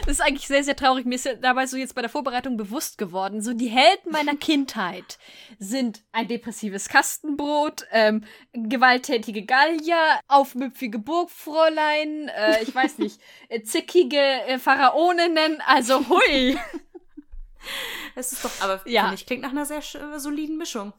Das ist eigentlich sehr, sehr traurig. Mir ist ja dabei so jetzt bei der Vorbereitung bewusst geworden, so die Helden meiner Kindheit sind ein depressives Kastenbrot, ähm, gewalttätige Gallier, aufmüpfige Burgfräulein, äh, ich weiß nicht, äh, zickige äh, Pharaoninnen, also hui. Es ist doch, aber Ja. finde ich, klingt nach einer sehr äh, soliden Mischung.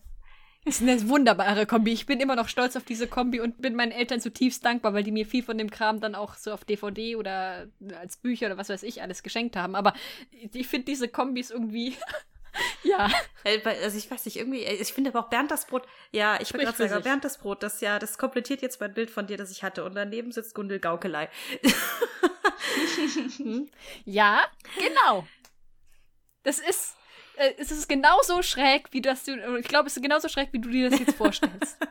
Das ist eine wunderbare Kombi. Ich bin immer noch stolz auf diese Kombi und bin meinen Eltern zutiefst dankbar, weil die mir viel von dem Kram dann auch so auf DVD oder als Bücher oder was weiß ich alles geschenkt haben. Aber ich finde diese Kombis irgendwie. [LAUGHS] ja. Äh, Also ich weiß nicht, irgendwie, äh, ich finde aber auch Bernd das Brot, ja, ich würde gerade sagen. Bernd das Brot, das ja, das komplettiert jetzt mein Bild von dir, das ich hatte. Und daneben sitzt Gundel Gaukelei. [LAUGHS] Ja, genau. Das ist. Äh, es ist genauso schräg, wie das du. Ich glaube, es ist genauso schräg, wie du dir das jetzt vorstellst. [LAUGHS]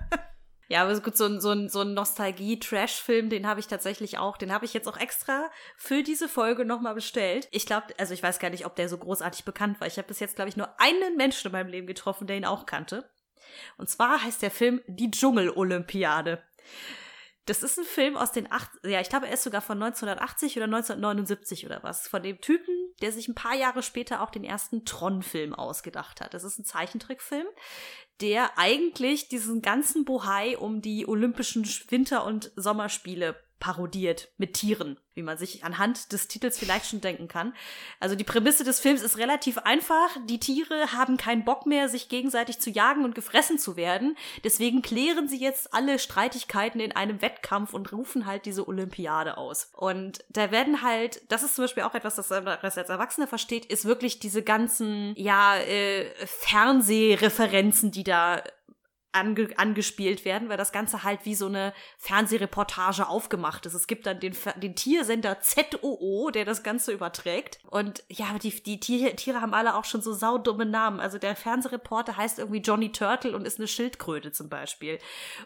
Ja, aber ist gut, so ein, so ein, so ein Nostalgie-Trash-Film, den habe ich tatsächlich auch. Den habe ich jetzt auch extra für diese Folge nochmal bestellt. Ich glaube, also ich weiß gar nicht, ob der so großartig bekannt war. Ich habe bis jetzt, glaube ich, nur einen Menschen in meinem Leben getroffen, der ihn auch kannte. Und zwar heißt der Film Die Dschungel-Olympiade. Das ist ein Film aus den acht, ja, ich glaube, er ist sogar von 1980 oder 1979 oder was. Von dem Typen, der sich ein paar Jahre später auch den ersten Tron-Film ausgedacht hat. Das ist ein Zeichentrickfilm, der eigentlich diesen ganzen Bohai um die Olympischen Winter- und Sommerspiele parodiert mit Tieren, wie man sich anhand des Titels vielleicht schon denken kann. Also die Prämisse des Films ist relativ einfach. Die Tiere haben keinen Bock mehr, sich gegenseitig zu jagen und gefressen zu werden. Deswegen klären sie jetzt alle Streitigkeiten in einem Wettkampf und rufen halt diese Olympiade aus. Und da werden halt, das ist zum Beispiel auch etwas, das man als Erwachsener versteht, ist wirklich diese ganzen, ja, äh, Fernsehreferenzen, die da ange angespielt werden, weil das Ganze halt wie so eine Fernsehreportage aufgemacht ist. Es gibt dann den, den Tiersender ZOO, der das Ganze überträgt. Und ja, die, die Tiere, Tiere haben alle auch schon so saudumme Namen. Also der Fernsehreporter heißt irgendwie Johnny Turtle und ist eine Schildkröte zum Beispiel.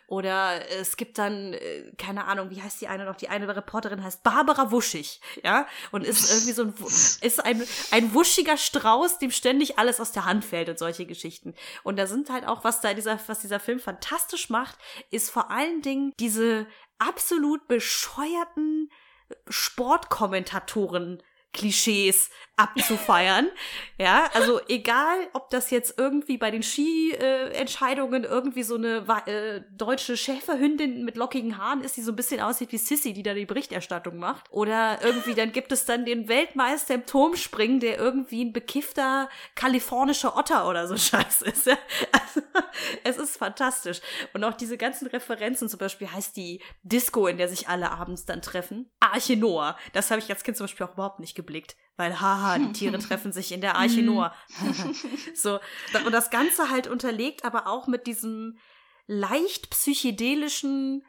Oder es gibt dann, äh, keine Ahnung, wie heißt die eine noch? Die eine Reporterin heißt Barbara Wuschig, ja? Und ist irgendwie so ein, ist ein, ein wuschiger Strauß, dem ständig alles aus der Hand fällt und solche Geschichten. Und da sind halt auch, was da dieser, was dieser dieser Film fantastisch macht, ist vor allen Dingen diese absolut bescheuerten Sportkommentatoren Klischees abzufeiern. [LAUGHS] ja, also egal, ob das jetzt irgendwie bei den Ski-Entscheidungen äh, irgendwie so eine äh, deutsche Schäferhündin mit lockigen Haaren ist, die so ein bisschen aussieht wie Sissy, die da die Berichterstattung macht. Oder irgendwie, dann gibt es dann den Weltmeister im Turmspringen, der irgendwie ein bekiffter kalifornischer Otter oder so [LAUGHS] scheiß ist. Ja? Also, es ist fantastisch. Und auch diese ganzen Referenzen, zum Beispiel heißt die Disco, in der sich alle abends dann treffen, Arche Noah. Das habe ich als Kind zum Beispiel auch überhaupt nicht geblickt. Weil, haha, die Tiere [LAUGHS] treffen sich in der Arche Noah. [LAUGHS] so. Und das Ganze halt unterlegt, aber auch mit diesem leicht psychedelischen,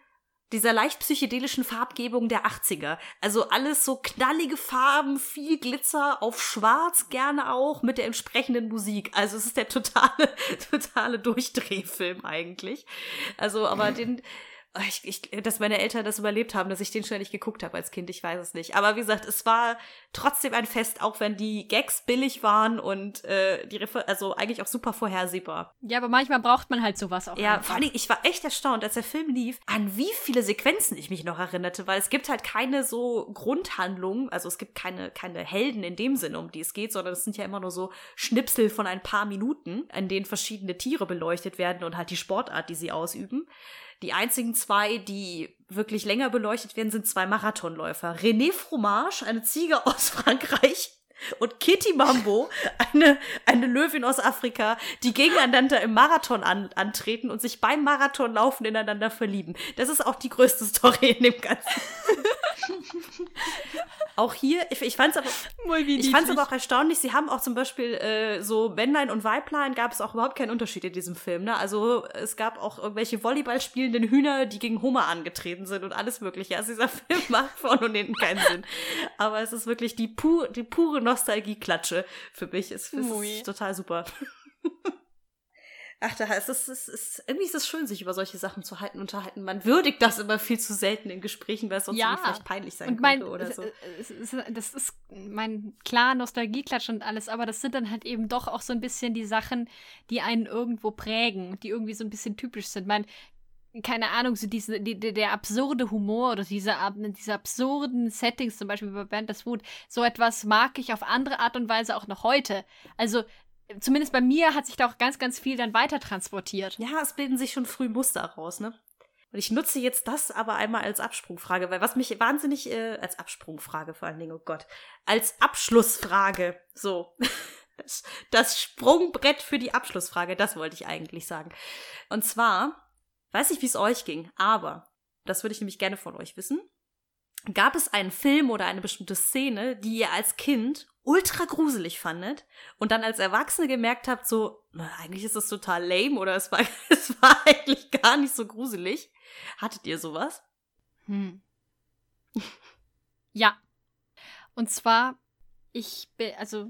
dieser leicht psychedelischen Farbgebung der 80er. Also alles so knallige Farben, viel Glitzer auf schwarz gerne auch mit der entsprechenden Musik. Also es ist der totale, [LAUGHS] totale Durchdrehfilm eigentlich. Also, aber den, ich, ich, dass meine Eltern das überlebt haben, dass ich den schon nicht geguckt habe als Kind, ich weiß es nicht. Aber wie gesagt, es war trotzdem ein Fest, auch wenn die Gags billig waren und äh, die Refer also eigentlich auch super vorhersehbar. Ja, aber manchmal braucht man halt sowas auch. Ja, einfach. vor allem, ich war echt erstaunt, als der Film lief, an wie viele Sequenzen ich mich noch erinnerte, weil es gibt halt keine so Grundhandlung, also es gibt keine, keine Helden in dem Sinne, um die es geht, sondern es sind ja immer nur so Schnipsel von ein paar Minuten, in denen verschiedene Tiere beleuchtet werden und halt die Sportart, die sie ausüben. Die einzigen zwei, die wirklich länger beleuchtet werden, sind zwei Marathonläufer. René Fromage, eine Ziege aus [LAUGHS] Frankreich, und Kitty Mambo, eine, eine Löwin aus Afrika, die gegeneinander im Marathon an, antreten und sich beim Marathonlaufen ineinander verlieben. Das ist auch die größte Story in dem Ganzen. [LAUGHS] auch hier, ich, ich fand es aber, ich fand's aber auch erstaunlich, sie haben auch zum Beispiel äh, so Männlein und Weiblein gab es auch überhaupt keinen Unterschied in diesem Film. Ne? Also es gab auch irgendwelche Volleyball spielenden Hühner, die gegen Homer angetreten sind und alles mögliche. Also dieser [LAUGHS] Film macht vorne und hinten keinen Sinn. Aber es ist wirklich die, pu die pure Nostalgie-Klatsche für mich. Es, es ist total super. Ach, da ist es, ist, ist, irgendwie ist es schön, sich über solche Sachen zu halten, unterhalten. Man würdigt das immer viel zu selten in Gesprächen, weil es sonst ja. vielleicht peinlich sein und mein, könnte oder so. Das ist mein klar Nostalgieklatsch und alles, aber das sind dann halt eben doch auch so ein bisschen die Sachen, die einen irgendwo prägen, die irgendwie so ein bisschen typisch sind. Mein, keine Ahnung, so diese, die, der absurde Humor oder diese, diese absurden Settings, zum Beispiel bei Band das Food, so etwas mag ich auf andere Art und Weise auch noch heute. Also zumindest bei mir hat sich da auch ganz, ganz viel dann weiter transportiert. Ja, es bilden sich schon früh Muster raus, ne? Und ich nutze jetzt das aber einmal als Absprungfrage, weil was mich wahnsinnig, äh, als Absprungfrage vor allen Dingen, oh Gott, als Abschlussfrage, so. [LAUGHS] Das Sprungbrett für die Abschlussfrage, das wollte ich eigentlich sagen. Und zwar, weiß ich, wie es euch ging, aber, das würde ich nämlich gerne von euch wissen, gab es einen Film oder eine bestimmte Szene, die ihr als Kind ultra gruselig fandet und dann als Erwachsene gemerkt habt, so, na, eigentlich ist das total lame oder es war, [LAUGHS] es war eigentlich gar nicht so gruselig. Hattet ihr sowas? Hm. [LAUGHS] ja. Und zwar, ich bin, also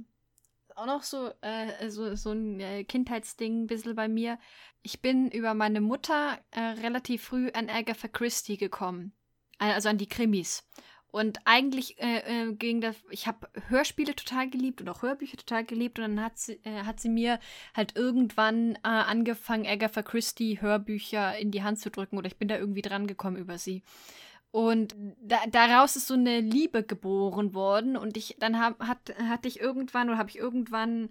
auch noch so, äh, so, so ein äh, Kindheitsding ein bisschen bei mir. Ich bin über meine Mutter äh, relativ früh an Agatha Christie gekommen. Also an die Krimis. Und eigentlich äh, äh, ging das, ich habe Hörspiele total geliebt und auch Hörbücher total geliebt. Und dann hat sie, äh, hat sie mir halt irgendwann äh, angefangen, Agatha Christie Hörbücher in die Hand zu drücken. Oder ich bin da irgendwie dran gekommen über sie. Und da, daraus ist so eine Liebe geboren worden. Und ich, dann hab, hat, hatte ich irgendwann oder habe ich irgendwann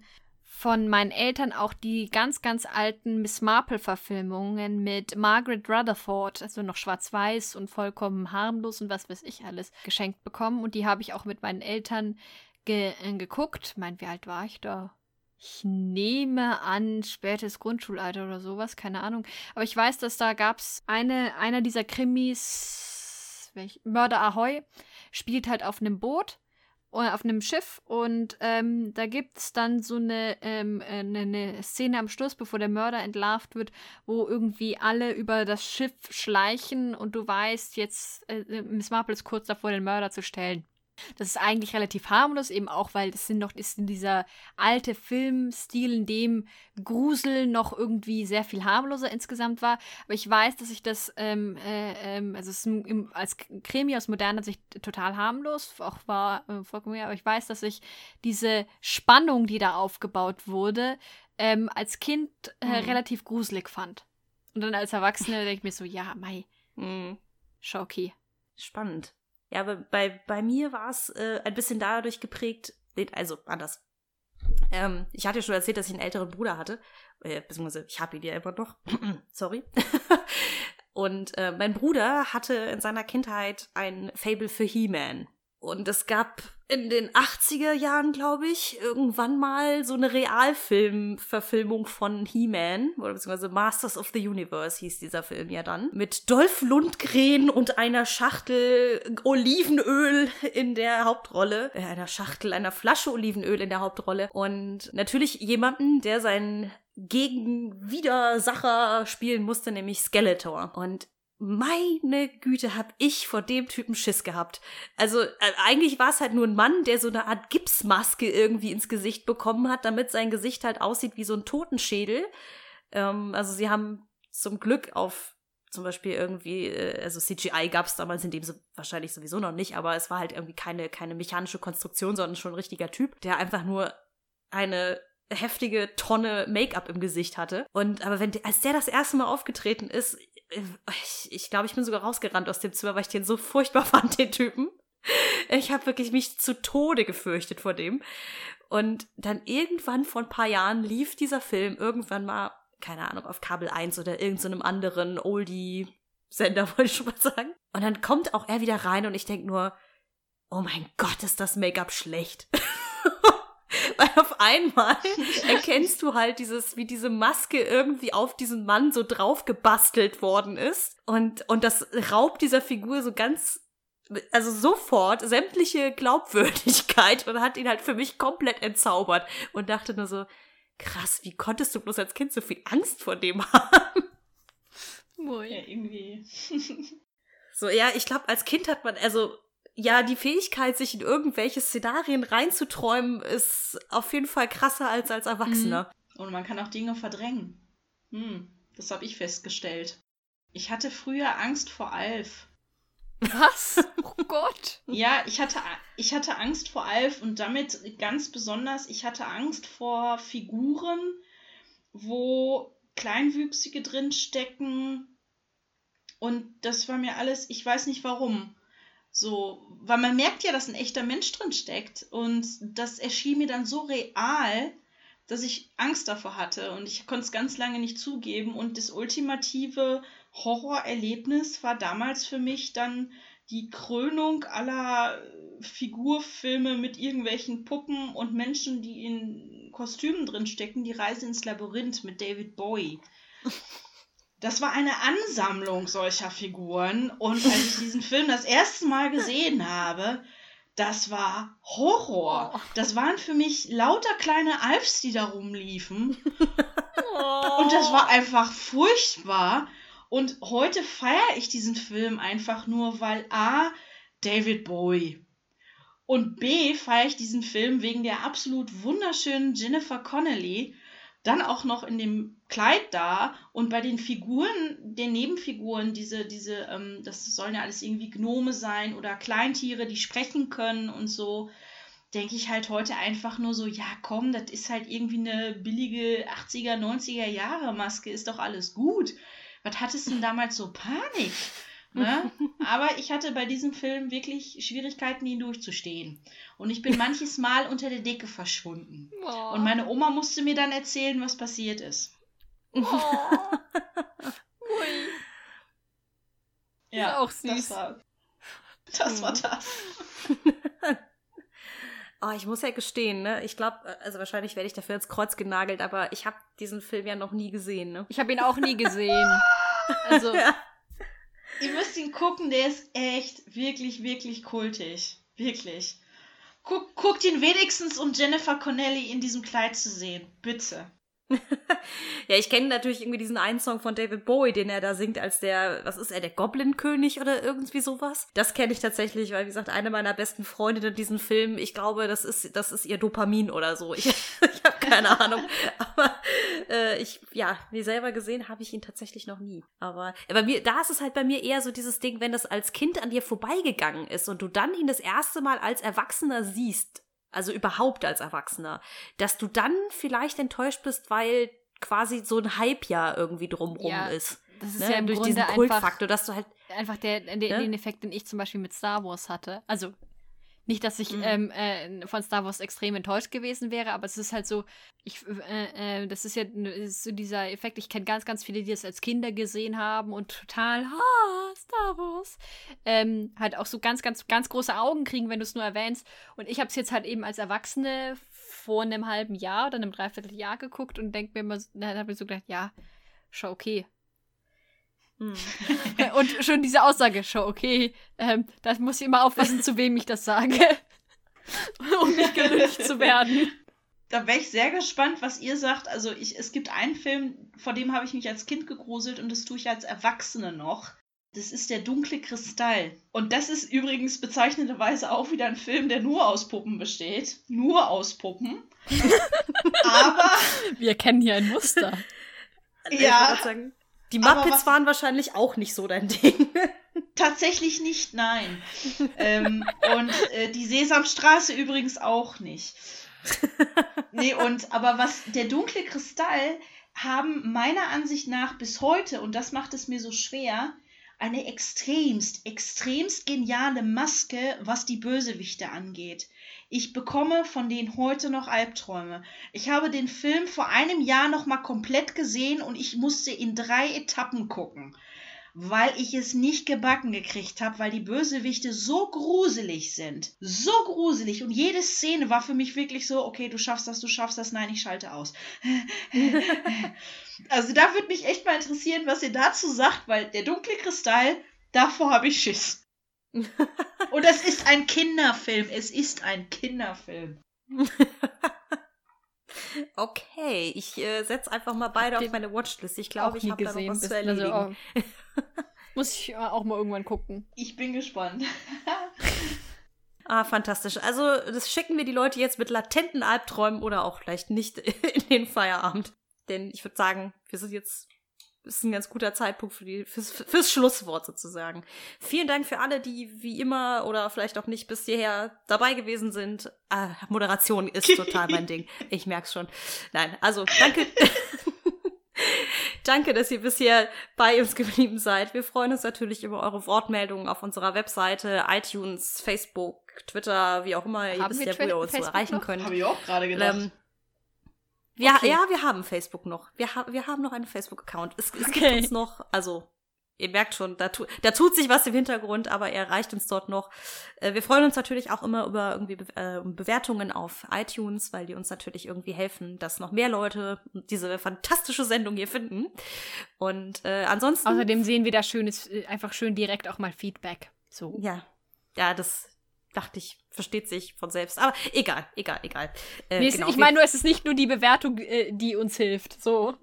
von meinen Eltern auch die ganz, ganz alten Miss Marple-Verfilmungen mit Margaret Rutherford, also noch schwarz-weiß und vollkommen harmlos und was weiß ich alles, geschenkt bekommen. Und die habe ich auch mit meinen Eltern ge äh, geguckt. Mein, wie alt war ich da? Ich nehme an, spätes Grundschulalter oder sowas, keine Ahnung. Aber ich weiß, dass da gab es eine, einer dieser Krimis, welch, Mörder Ahoy, spielt halt auf einem Boot auf einem Schiff und ähm, da gibt es dann so eine, ähm, eine, eine, Szene am Schluss, bevor der Mörder entlarvt wird, wo irgendwie alle über das Schiff schleichen und du weißt, jetzt äh, Miss Marple ist kurz davor, den Mörder zu stellen. Das ist eigentlich relativ harmlos, eben auch, weil es sind noch ist in dieser alte Filmstil, in dem Grusel noch irgendwie sehr viel harmloser insgesamt war. Aber ich weiß, dass ich das, ähm, äh, ähm, also es im, als Krimi aus moderner Sicht total harmlos, auch war äh, vollkommen, aber ich weiß, dass ich diese Spannung, die da aufgebaut wurde, ähm, als Kind äh, mhm. relativ gruselig fand. Und dann als Erwachsene denke ich mir so, ja, Mai, mhm. Schocki. Spannend. Ja, aber bei, bei mir war es äh, ein bisschen dadurch geprägt, also anders. Ähm, ich hatte ja schon erzählt, dass ich einen älteren Bruder hatte, äh, beziehungsweise ich habe ihn ja immer noch, [CLEARS THROAT] sorry. [LAUGHS] Und äh, mein Bruder hatte in seiner Kindheit ein Fable für He-Man. Und es gab in den 80er Jahren, glaube ich, irgendwann mal so eine Realfilm-Verfilmung von He-Man, oder beziehungsweise Masters of the Universe hieß dieser Film ja dann, mit Dolph Lundgren und einer Schachtel Olivenöl in der Hauptrolle, äh, einer Schachtel, einer Flasche Olivenöl in der Hauptrolle und natürlich jemanden, der seinen Gegenwidersacher spielen musste, nämlich Skeletor. Und meine Güte, hab ich vor dem Typen Schiss gehabt. Also äh, eigentlich war es halt nur ein Mann, der so eine Art Gipsmaske irgendwie ins Gesicht bekommen hat, damit sein Gesicht halt aussieht wie so ein Totenschädel. Ähm, also sie haben zum Glück auf zum Beispiel irgendwie, äh, also CGI gab es damals in dem so wahrscheinlich sowieso noch nicht, aber es war halt irgendwie keine, keine mechanische Konstruktion, sondern schon ein richtiger Typ, der einfach nur eine heftige Tonne Make-up im Gesicht hatte. Und aber wenn als der das erste Mal aufgetreten ist, ich, ich glaube, ich bin sogar rausgerannt aus dem Zimmer, weil ich den so furchtbar [LAUGHS] fand, den Typen. Ich habe wirklich mich zu Tode gefürchtet vor dem. Und dann irgendwann vor ein paar Jahren lief dieser Film irgendwann mal, keine Ahnung, auf Kabel 1 oder irgendeinem so anderen Oldie-Sender, [LAUGHS] wollte ich schon mal sagen. Und dann kommt auch er wieder rein und ich denk nur, oh mein Gott, ist das Make-up schlecht. [LAUGHS] Weil auf einmal erkennst du halt dieses, wie diese Maske irgendwie auf diesen Mann so drauf gebastelt worden ist. Und, und das raubt dieser Figur so ganz also sofort sämtliche Glaubwürdigkeit und hat ihn halt für mich komplett entzaubert und dachte nur so, krass, wie konntest du bloß als Kind so viel Angst vor dem [LAUGHS] haben? Moin. Ja, irgendwie. [LAUGHS] so, ja, ich glaube, als Kind hat man, also ja, die Fähigkeit, sich in irgendwelche Szenarien reinzuträumen, ist auf jeden Fall krasser als als Erwachsener. Mhm. Und man kann auch Dinge verdrängen. Hm, das habe ich festgestellt. Ich hatte früher Angst vor Alf. Was? Oh Gott. ja, ich hatte, ich hatte Angst vor Alf und damit ganz besonders, ich hatte Angst vor Figuren, wo Kleinwüchsige drinstecken. Und das war mir alles, ich weiß nicht warum. So, weil man merkt ja, dass ein echter Mensch drin steckt. Und das erschien mir dann so real, dass ich Angst davor hatte. Und ich konnte es ganz lange nicht zugeben. Und das ultimative Horrorerlebnis war damals für mich dann die Krönung aller Figurfilme mit irgendwelchen Puppen und Menschen, die in Kostümen drin stecken, die Reise ins Labyrinth mit David Bowie. Das war eine Ansammlung solcher Figuren. Und als ich diesen Film das erste Mal gesehen habe, das war Horror. Oh. Das waren für mich lauter kleine Alfs, die da rumliefen. Und das war einfach furchtbar. Und heute feiere ich diesen Film einfach nur, weil A, David Bowie. Und B, feiere ich diesen Film wegen der absolut wunderschönen Jennifer Connelly, dann auch noch in dem Kleid da und bei den Figuren, den Nebenfiguren, diese, diese, ähm, das sollen ja alles irgendwie Gnome sein oder Kleintiere, die sprechen können und so, denke ich halt heute einfach nur so, ja komm, das ist halt irgendwie eine billige 80er, 90er Jahre Maske, ist doch alles gut. Was hattest du denn damals so Panik? Ne? [LAUGHS] Aber ich hatte bei diesem Film wirklich Schwierigkeiten, ihn durchzustehen. Und ich bin manches Mal unter der Decke verschwunden. Oh. Und meine Oma musste mir dann erzählen, was passiert ist. Oh. [LAUGHS] Ui. Ja, auch süß. Das war das. War Mhm. [LAUGHS] das. Oh, ich muss ja gestehen, ne? Ich glaube, also wahrscheinlich werde ich dafür ins Kreuz genagelt, aber ich habe diesen Film ja noch nie gesehen, ne? Ich habe ihn auch nie gesehen. [LAUGHS] Also, Ja. Ihr müsst ihn gucken, der ist echt wirklich, wirklich kultig. Wirklich. Guck, guckt ihn wenigstens, um Jennifer Connelly in diesem Kleid zu sehen. Bitte. Ja, ich kenne natürlich irgendwie diesen einen Song von David Bowie, den er da singt als der, was ist er, der Goblin-König oder irgendwie sowas. Das kenne ich tatsächlich, weil, wie gesagt, eine meiner besten Freundinnen in diesem Film, ich glaube, das ist, das ist ihr Dopamin oder so. [LAUGHS] Ich, ich habe keine Ahnung. Aber äh, ich, ja, wie selber gesehen habe ich ihn tatsächlich noch nie. Aber bei mir, da ist es halt bei mir eher so dieses Ding, wenn das als Kind an dir vorbeigegangen ist und du dann ihn das erste Mal als Erwachsener siehst, also überhaupt als Erwachsener, dass du dann vielleicht enttäuscht bist, weil quasi so ein Hype ja irgendwie drumrum Ja, ist. das ist Ne? ja im Durch Grunde diesen Kultfaktor, dass du halt. einfach der, der, Ne? den Effekt, den ich zum Beispiel mit Star Wars hatte. Also, nicht, dass ich Mhm. ähm, äh, von Star Wars extrem enttäuscht gewesen wäre, aber es ist halt so, ich, äh, äh, das ist ja das ist so dieser Effekt, ich kenne ganz, ganz viele, die das als Kinder gesehen haben und total, ah, Star Wars, ähm, halt auch so ganz, ganz, ganz große Augen kriegen, wenn du es nur erwähnst. Und ich habe es jetzt halt eben als Erwachsene vor einem halben Jahr oder einem Dreivierteljahr geguckt und denke mir immer, dann habe ich so gedacht, ja, schon okay. Hm. Und schon diese Aussage, schon okay, ähm, da muss ich immer aufpassen, zu wem ich das sage, [LAUGHS] um nicht gelüncht zu werden. Da wäre ich sehr gespannt, was ihr sagt. Also ich, es gibt einen Film, vor dem habe ich mich als Kind gegruselt und das tue ich als Erwachsene noch. Das ist der dunkle Kristall. Und das ist übrigens bezeichnenderweise auch wieder ein Film, der nur aus Puppen besteht. Nur aus Puppen. [LAUGHS] Aber Wir kennen hier ein Muster. Ja, die Muppets waren wahrscheinlich auch nicht so dein [LAUGHS] Ding. tatsächlich nicht, nein. ähm, und äh, die Sesamstraße übrigens auch nicht. Nee, und aber was der dunkle Kristall haben meiner Ansicht nach bis heute, und das macht es mir so schwer, eine extremst, extremst geniale Maske, was die Bösewichte angeht. Ich bekomme von denen heute noch Albträume. Ich habe den Film vor einem Jahr noch mal komplett gesehen und ich musste in drei Etappen gucken, weil ich es nicht gebacken gekriegt habe, weil die Bösewichte so gruselig sind. So gruselig. Und jede Szene war für mich wirklich so, okay, du schaffst das, du schaffst das, nein, ich schalte aus. [LAUGHS] also da würde mich echt mal interessieren, was ihr dazu sagt, weil der dunkle Kristall, davor habe ich Schiss. [LAUGHS] Und es ist ein Kinderfilm. Es ist ein Kinderfilm. [LAUGHS] Okay, ich äh, setze einfach mal beide auf meine Watchlist. Ich glaube, ich habe da noch was zu Also, erledigen. oh, muss ich auch mal irgendwann gucken. Ich bin gespannt. [LAUGHS] Ah, fantastisch. Also, das schicken wir die Leute jetzt mit latenten Albträumen oder auch vielleicht nicht in den Feierabend. Denn ich würde sagen, wir sind jetzt, ist ein ganz guter Zeitpunkt für die, fürs, fürs Schlusswort sozusagen. Vielen Dank für alle, die wie immer oder vielleicht auch nicht bis hierher dabei gewesen sind. Ah, Moderation ist [LAUGHS] total mein Ding. Ich merk's schon. Nein, also danke. [LAUGHS] Danke, dass ihr bisher bei uns geblieben seid. Wir freuen uns natürlich über eure Wortmeldungen auf unserer Webseite, iTunes, Facebook, Twitter, wie auch immer. ihr wisst ja, wo ihr uns Facebook erreichen noch? könnt. Habe ich auch gerade gedacht. Ähm, ja, Okay. ja, wir haben Facebook noch. Wir, ha wir haben noch einen Facebook-Account. Es, es gibt Okay. uns noch, also ihr merkt schon, da, tu da tut sich was im Hintergrund, aber er erreicht uns dort noch. Äh, wir freuen uns natürlich auch immer über irgendwie Be äh, Bewertungen auf iTunes, weil die uns natürlich irgendwie helfen, dass noch mehr Leute diese fantastische Sendung hier finden. Und äh, ansonsten. Außerdem sehen wir da schönes, äh, einfach schön direkt auch mal Feedback. So. Ja, ja, das dachte ich, versteht sich von selbst. Aber egal, egal, egal. Äh, Nee, genau, ich meine nur, es ist nicht nur die Bewertung, äh, die uns hilft. So.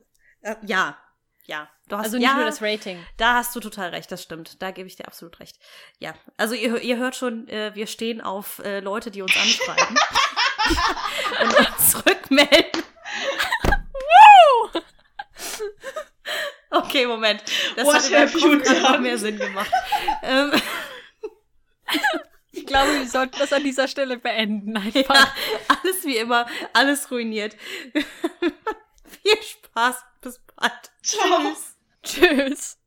äh, ja, ja. Du hast, Also nicht ja, nur das Rating. Da hast du total recht, das stimmt. Da gebe ich dir absolut recht. Ja, also ihr, ihr hört schon, äh, wir stehen auf äh, Leute, die uns anschreiben [LAUGHS] und uns zurückmelden. [LAUGHS] Moment. Das What hat in meinem Kopf gerade noch done? mehr Sinn gemacht. [LAUGHS] Ich glaube, wir sollten das an dieser Stelle beenden. Einfach. ja, alles wie immer, alles ruiniert. [LAUGHS] Viel Spaß, bis bald. Ciao. Tschüss. Tschüss.